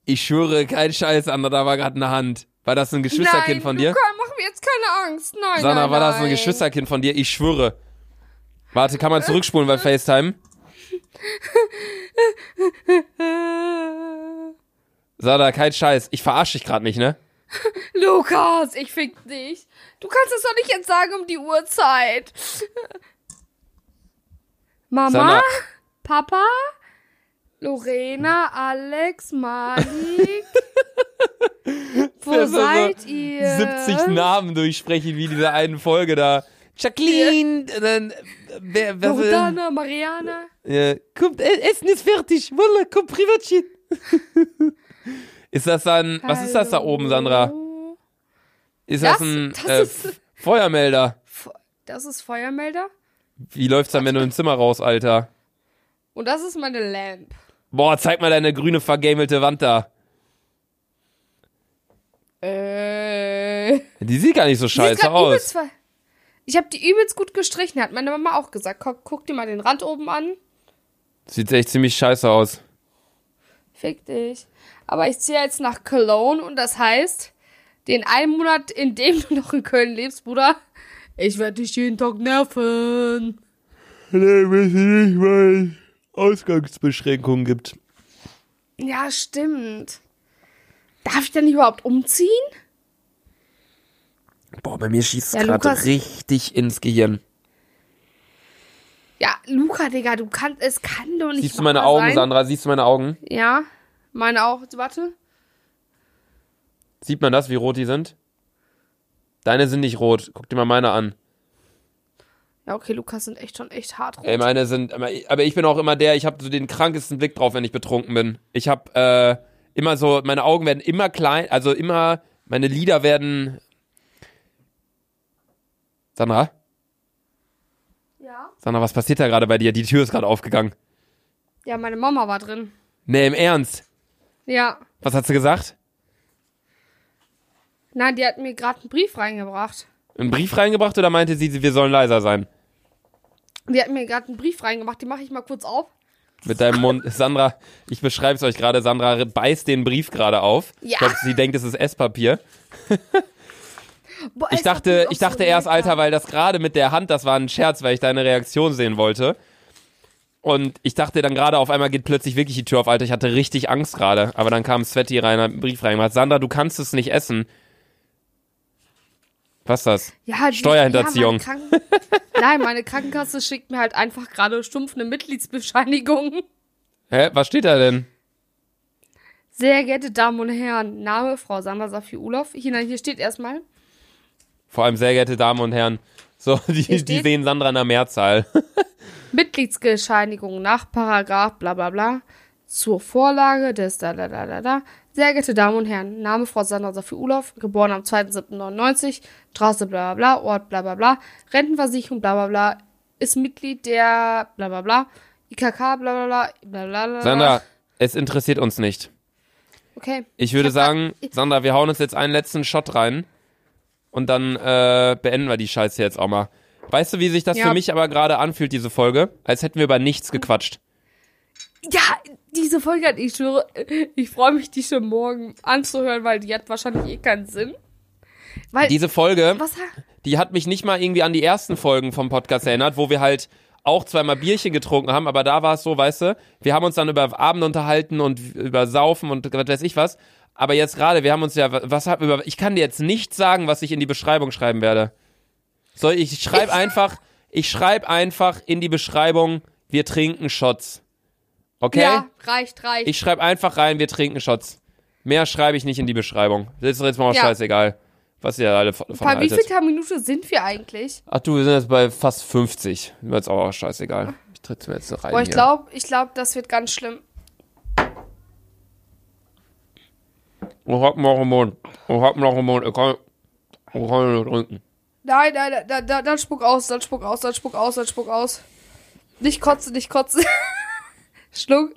Ich schwöre, kein Scheiß, Sandra, da war gerade eine Hand. War das ein Geschwisterkind nein, von dir? Luca, mach mir jetzt keine Angst. Nein, Sandra, nein, war das ein nein. Geschwisterkind von dir? Ich schwöre. Warte, kann man zurückspulen bei FaceTime? Sandra, kein Scheiß. Ich verarsche dich gerade nicht, ne? Lukas, ich fick dich. Du kannst das doch nicht jetzt sagen um die Uhrzeit. Mama? Sandra. Papa? Lorena, Alex, Malik? Wo Das ist so seid ihr? 70 Namen durchsprechen, wie diese einen Folge da. Jacqueline, dann, äh, wer, wer, Jordana, Mariana? Ja, kommt, äh, Essen ist fertig. Wolle, komm, Privatchen. ist das dann, was ist das da oben, Sandra? Hallo? Ist das, Das- ein das äh, ist- Feuermelder? Fe- Das ist Feuermelder. Wie läuft's dann, wenn du im Zimmer raus, Alter? Und das ist meine Lamp. Boah, zeig mal deine grüne vergamelte Wand da. Äh. Die sieht gar nicht so scheiße aus. Ich habe die übelst gut gestrichen, hat meine Mama auch gesagt. Guck, guck dir mal den Rand oben an. Sieht echt ziemlich scheiße aus. Fick dich. Aber ich ziehe jetzt nach Cologne und das heißt, den einen Monat, in dem du noch in Köln lebst, Bruder, ich werde dich jeden Tag nerven. Nee, weiß ich nicht, weil es Ausgangsbeschränkungen gibt. Ja, stimmt. Darf ich denn überhaupt umziehen? Boah, bei mir schießt es Ja, gerade richtig ins Gehirn. Ja, Luca, Digga, du kannst, es kann doch nicht Siehst du meine Augen, sein. Sandra? Siehst du meine Augen? Ja, meine auch. Warte. Sieht man das, wie rot die sind? Deine sind nicht rot. Guck dir mal meine an. Ja, okay, Lukas sind echt schon echt hart rot. Ey, meine sind, aber ich bin auch immer der, ich habe so den krankesten Blick drauf, wenn ich betrunken bin. Ich habe äh, immer so, meine Augen werden immer klein, also immer, meine Lider werden. Sandra? Ja? Sandra, was passiert da gerade bei dir? Die Tür ist gerade aufgegangen. Ja, meine Mama war drin. Nee, im Ernst. Ja. Was hat sie gesagt? Nein, die hat mir gerade einen Brief reingebracht. Einen Brief reingebracht oder meinte sie, wir sollen leiser sein? Die hat mir gerade einen Brief reingemacht. Den mache ich mal kurz auf. Mit deinem Mund. Sandra, ich beschreibe es euch gerade. Sandra beißt den Brief gerade auf. Ja. Ich glaube, sie denkt, es ist Esspapier. Boah, Ich dachte, ich dachte so erst, lecker. Alter, weil das gerade mit der Hand, das war ein Scherz, weil ich deine Reaktion sehen wollte. Und ich dachte dann gerade, auf einmal geht plötzlich wirklich die Tür auf, Alter. Ich hatte richtig Angst gerade. Aber dann kam Sveti rein, hat einen Brief reingemacht. Sandra, du kannst es nicht essen. Was ist das? Ja, die- Steuerhinterziehung. Ja, meine Nein, meine Krankenkasse schickt mir halt einfach gerade stumpf eine Mitgliedsbescheinigung. Hä? Was steht da denn? Sehr geehrte Damen und Herren, Name Frau Sandra Safi Ulof. Hier, hier steht erstmal Vor allem sehr geehrte Damen und Herren. So, die, die sehen Sandra in der Mehrzahl. Mitgliedsbescheinigung nach Paragraph bla bla bla zur Vorlage des da da da da da. Sehr geehrte Damen und Herren, Name Frau Sandra Safi Ulof, geboren am 2.7.99, Straße bla bla bla, Ort bla bla bla, Rentenversicherung bla bla bla, ist Mitglied der bla bla bla, IKK bla bla bla, bla bla bla. Sandra, es interessiert uns nicht. Okay. Ich würde Ich sagen, Sandra, wir hauen uns jetzt einen letzten Shot rein und dann äh, beenden wir die Scheiße jetzt auch mal. Weißt du, wie sich das Ja. für mich aber gerade anfühlt, diese Folge? Als hätten wir über nichts gequatscht. Ja, diese Folge hat, ich schwöre, ich freue mich, die schon morgen anzuhören, weil die hat wahrscheinlich eh keinen Sinn. Weil, Diese Folge, was, die hat mich nicht mal irgendwie an die ersten Folgen vom Podcast erinnert, wo wir halt auch zweimal Bierchen getrunken haben, aber da war es so, weißt du, wir haben uns dann über Abend unterhalten und über Saufen und was weiß ich was. Aber jetzt gerade, wir haben uns ja, was hab, über, ich kann dir jetzt nicht sagen, was ich in die Beschreibung schreiben werde. Soll ich, ich schreibe einfach, ich schreibe einfach in die Beschreibung, wir trinken Shots. Okay? ja, reicht, reicht. Ich schreibe einfach rein, wir trinken Shots. Mehr schreibe ich nicht in die Beschreibung. Das ist jetzt mal auch Ja. scheißegal, was ihr alle von von Bei wie haltet. viel Minute sind wir eigentlich? Ach du, wir sind jetzt bei fast 50. Mir jetzt auch scheißegal. Ich tritt mir jetzt rein Boah, ich glaube, ich glaube, das wird ganz schlimm. Ich hab noch im Mund. Ich hab noch im Mund. Ich kann, ich kann nicht trinken. Nein, nein, nein, dann, dann, dann spuck aus, dann spuck aus, dann spuck aus, dann spuck aus. Nicht kotzen, nicht kotzen. Schluck.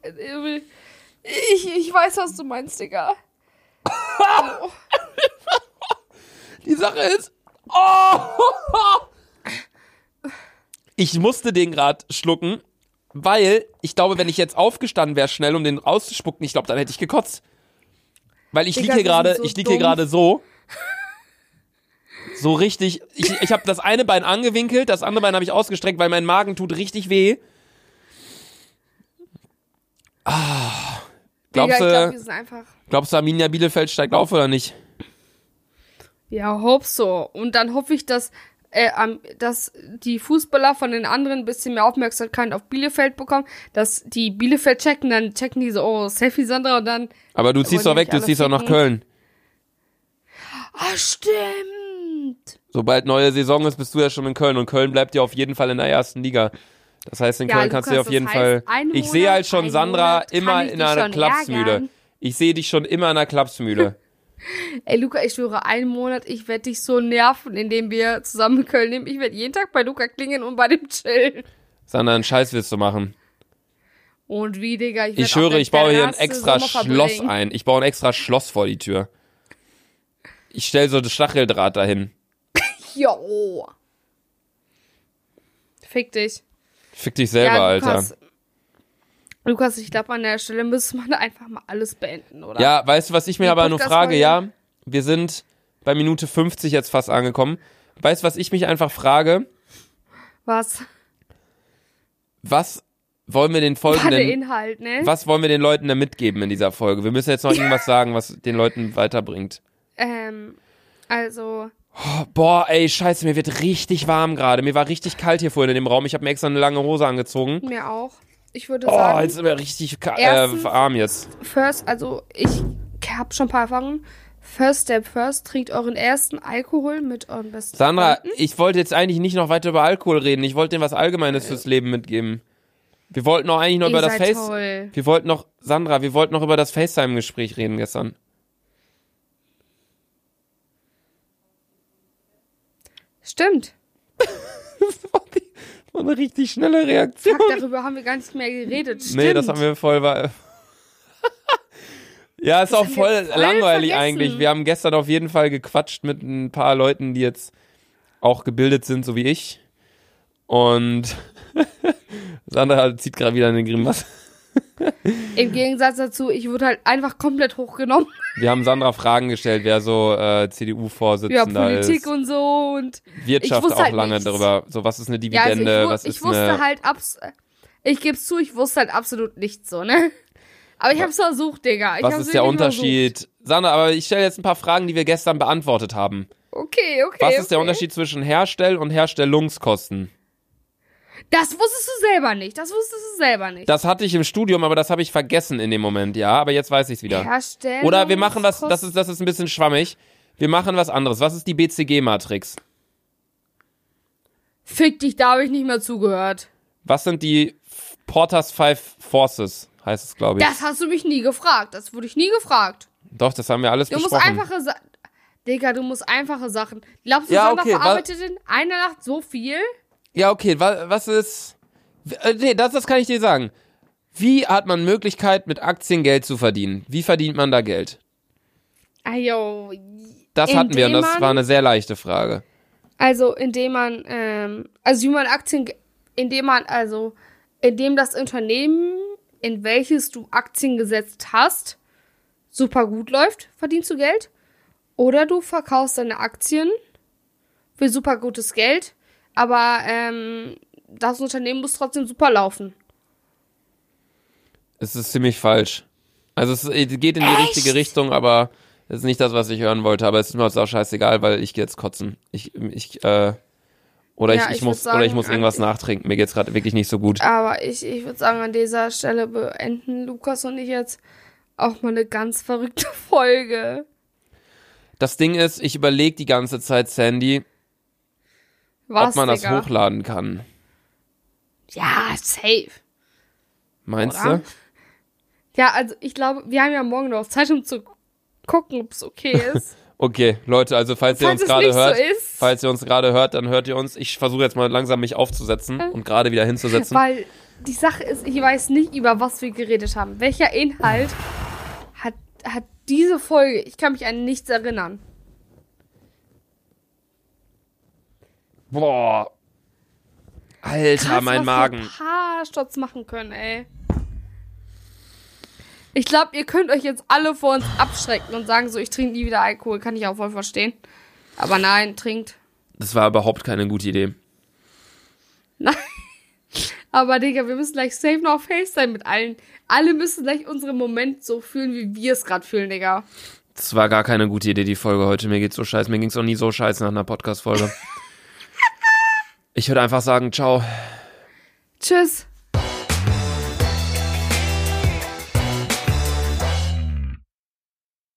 Ich, ich weiß, was du meinst, Digga. Die Sache ist. Oh! Ich musste den gerade schlucken, weil ich glaube, wenn ich jetzt aufgestanden wäre, schnell, um den rauszuspucken, ich glaube, dann hätte ich gekotzt. Weil ich liege hier gerade, so ich liege hier gerade so. So richtig. Ich, ich habe das eine Bein angewinkelt, das andere Bein habe ich ausgestreckt, weil mein Magen tut richtig weh. Ah. Glaubst Digga, du, einfach. glaubst du, Arminia Bielefeld steigt auf oder nicht? Ja, hopp so. Und dann hoffe ich, dass, äh, dass die Fußballer von den anderen ein bisschen mehr Aufmerksamkeit auf Bielefeld bekommen, dass die Bielefeld checken, dann checken die so, oh, Selfie Sandra und dann, Aber du ziehst doch weg, du ziehst doch nach? Köln. ah, stimmt. Sobald neue Saison ist, bist du ja schon in Köln und Köln bleibt ja auf jeden Fall in der ersten Liga. Das heißt, in Ja, Köln kannst du auf jeden Fall. Ich sehe halt schon Sandra immer in einer Klapsmühle. ärgern. Ich sehe dich schon immer in einer Klapsmühle. Ey, Luca, ich schwöre, einen Monat, ich werde dich so nerven, indem wir zusammen Köln nehmen. Ich werde jeden Tag bei Luca klingen und bei dem chillen. Sandra, einen Scheiß willst du machen. Und wie, Digga, ich, Ich schwöre, ich baue hier ein extra Schloss ein. Ich baue ein extra Schloss vor die Tür. Ich stelle so das Stacheldraht dahin. Jo. Fick dich. Fick dich selber, ja, Alter. Lukas, ich glaube, an der Stelle müsste man einfach mal alles beenden, oder? Ja, weißt du, was ich mir Die aber nur frage? Ja, wir sind bei Minute 50 jetzt fast angekommen. Weißt du, was ich mich einfach frage? Was? Was wollen wir den War der Folgenden, Inhalt, ne? was wollen wir den Leuten da mitgeben in dieser Folge? Wir müssen jetzt noch irgendwas sagen, was den Leuten weiterbringt. Ähm, also, Oh, boah, ey, scheiße, mir wird richtig warm gerade. Mir war richtig kalt hier vorhin in dem Raum. Ich habe mir extra eine lange Hose angezogen. mir auch. Ich würde Oh, sagen, jetzt ist mir richtig äh, warm jetzt. first, also ich habe schon ein paar Erfahrungen. First step first, trinkt euren ersten Alkohol mit euren besten Sandra, Freunden. ich wollte jetzt eigentlich nicht noch weiter über Alkohol reden. Ich wollte denen was Allgemeines fürs Leben mitgeben. Wir wollten noch eigentlich noch Ihr über das Face. toll. Wir wollten noch, Sandra, wir wollten noch über das FaceTime-Gespräch reden gestern. Stimmt. Das war das eine richtig schnelle Reaktion. Fuck, darüber haben wir gar nicht mehr geredet. Stimmt. Nee, das haben wir voll. ja, ist auch haben wir voll, voll langweilig vergessen. eigentlich. Wir haben gestern auf jeden Fall gequatscht mit ein paar Leuten, die jetzt auch gebildet sind, so wie ich. Und Sandra zieht gerade wieder eine Grimasse. Im Gegensatz dazu, ich wurde halt einfach komplett hochgenommen. Wir haben Sandra Fragen gestellt, wer so äh, Ja, CDU-Vorsitzender Politik ist. und so und Wirtschaft wusste auch halt lange nichts. darüber. So, was ist eine ja, also Dividende? ich, was ich ist wusste eine. halt abs ich geb's zu, ich wusste halt absolut nichts so, ne? Aber ich hab's versucht, Digga. Ich was ist der Unterschied? Sandra, aber ich stelle jetzt ein paar Fragen, die wir gestern beantwortet haben. Versucht. Okay, okay. Was ist der okay. Unterschied zwischen Herstell- und Herstellungskosten? Das wusstest du selber nicht. Das wusstest du selber nicht. Das hatte ich im Studium, aber das habe ich vergessen in dem Moment, ja. Aber jetzt weiß ich es wieder. Herstellung. Oder wir machen was, das ist, das ist ein bisschen schwammig. Wir machen was anderes. Was ist die BCG-Matrix? Fick dich, da habe ich nicht mehr zugehört. Was sind die Porters Five Forces? Heißt es, glaube ich. Das hast du mich nie gefragt. Das wurde ich nie gefragt. Doch, das haben wir alles Du musst besprochen. einfache Sachen. Digga, du musst einfache Sachen. Glaubst du, Ja, okay, wa- verarbeitet in einer Nacht so viel? Ja, okay, wa was ist. Äh, nee, das, das kann ich dir sagen. Wie hat man Möglichkeit, mit Aktien Geld zu verdienen? Wie verdient man da Geld? Ayo. Das hatten wir und Indem das man- war eine sehr leichte Frage. Also, indem man, ähm, also wie man Aktien, indem man, also, indem das Unternehmen, in welches du Aktien gesetzt hast, super gut läuft, verdienst du Geld. Oder du verkaufst deine Aktien für super gutes Geld, aber ähm, das Unternehmen muss trotzdem super laufen. Es ist ziemlich falsch. Also es geht in die Echt? richtige Richtung, aber das ist nicht das, was ich hören wollte. Aber es ist mir jetzt auch scheißegal, weil ich gehe jetzt kotzen. Ich, ich, äh, oder Ja, ich, ich, ich muss, würd oder ich sagen, muss irgendwas nachtrinken. Mir geht's gerade wirklich nicht so gut. Aber ich, ich würde sagen, an dieser Stelle beenden Lukas und ich jetzt auch mal eine ganz verrückte Folge. Das Ding ist, ich überlege die ganze Zeit, Sandy, Was, ob man das Digga? hochladen kann. Ja, safe. Meinst Oder? du? Ja, also ich glaube, wir haben ja morgen noch Zeit, um zu gucken, ob es okay ist. Okay, Leute, also falls ihr Falls uns es gerade hört, so ist, falls ihr uns gerade hört, dann hört ihr uns. Ich versuche jetzt mal langsam mich aufzusetzen und gerade wieder hinzusetzen. weil die Sache ist, ich weiß nicht, über was wir geredet haben. Welcher Inhalt hat, hat diese Folge? Ich kann mich an nichts erinnern. Boah. Alter, Krass, mein was Magen. Ein paar Stotz machen können, ey. Ich glaube, ihr könnt euch jetzt alle vor uns abschrecken und sagen so, ich trinke nie wieder Alkohol. Kann ich auch voll verstehen. Aber nein, trinkt. Das war überhaupt keine gute Idee. Nein. Aber Digga, wir müssen gleich safe noch auf FaceTime mit allen. Alle müssen gleich unseren Moment so fühlen, wie wir es gerade fühlen, Digga. Das war gar keine gute Idee, die Folge heute. Mir geht's so scheiße. Mir ging's auch nie so scheiße nach einer Podcast-Folge. ich würde einfach sagen, ciao. Tschüss.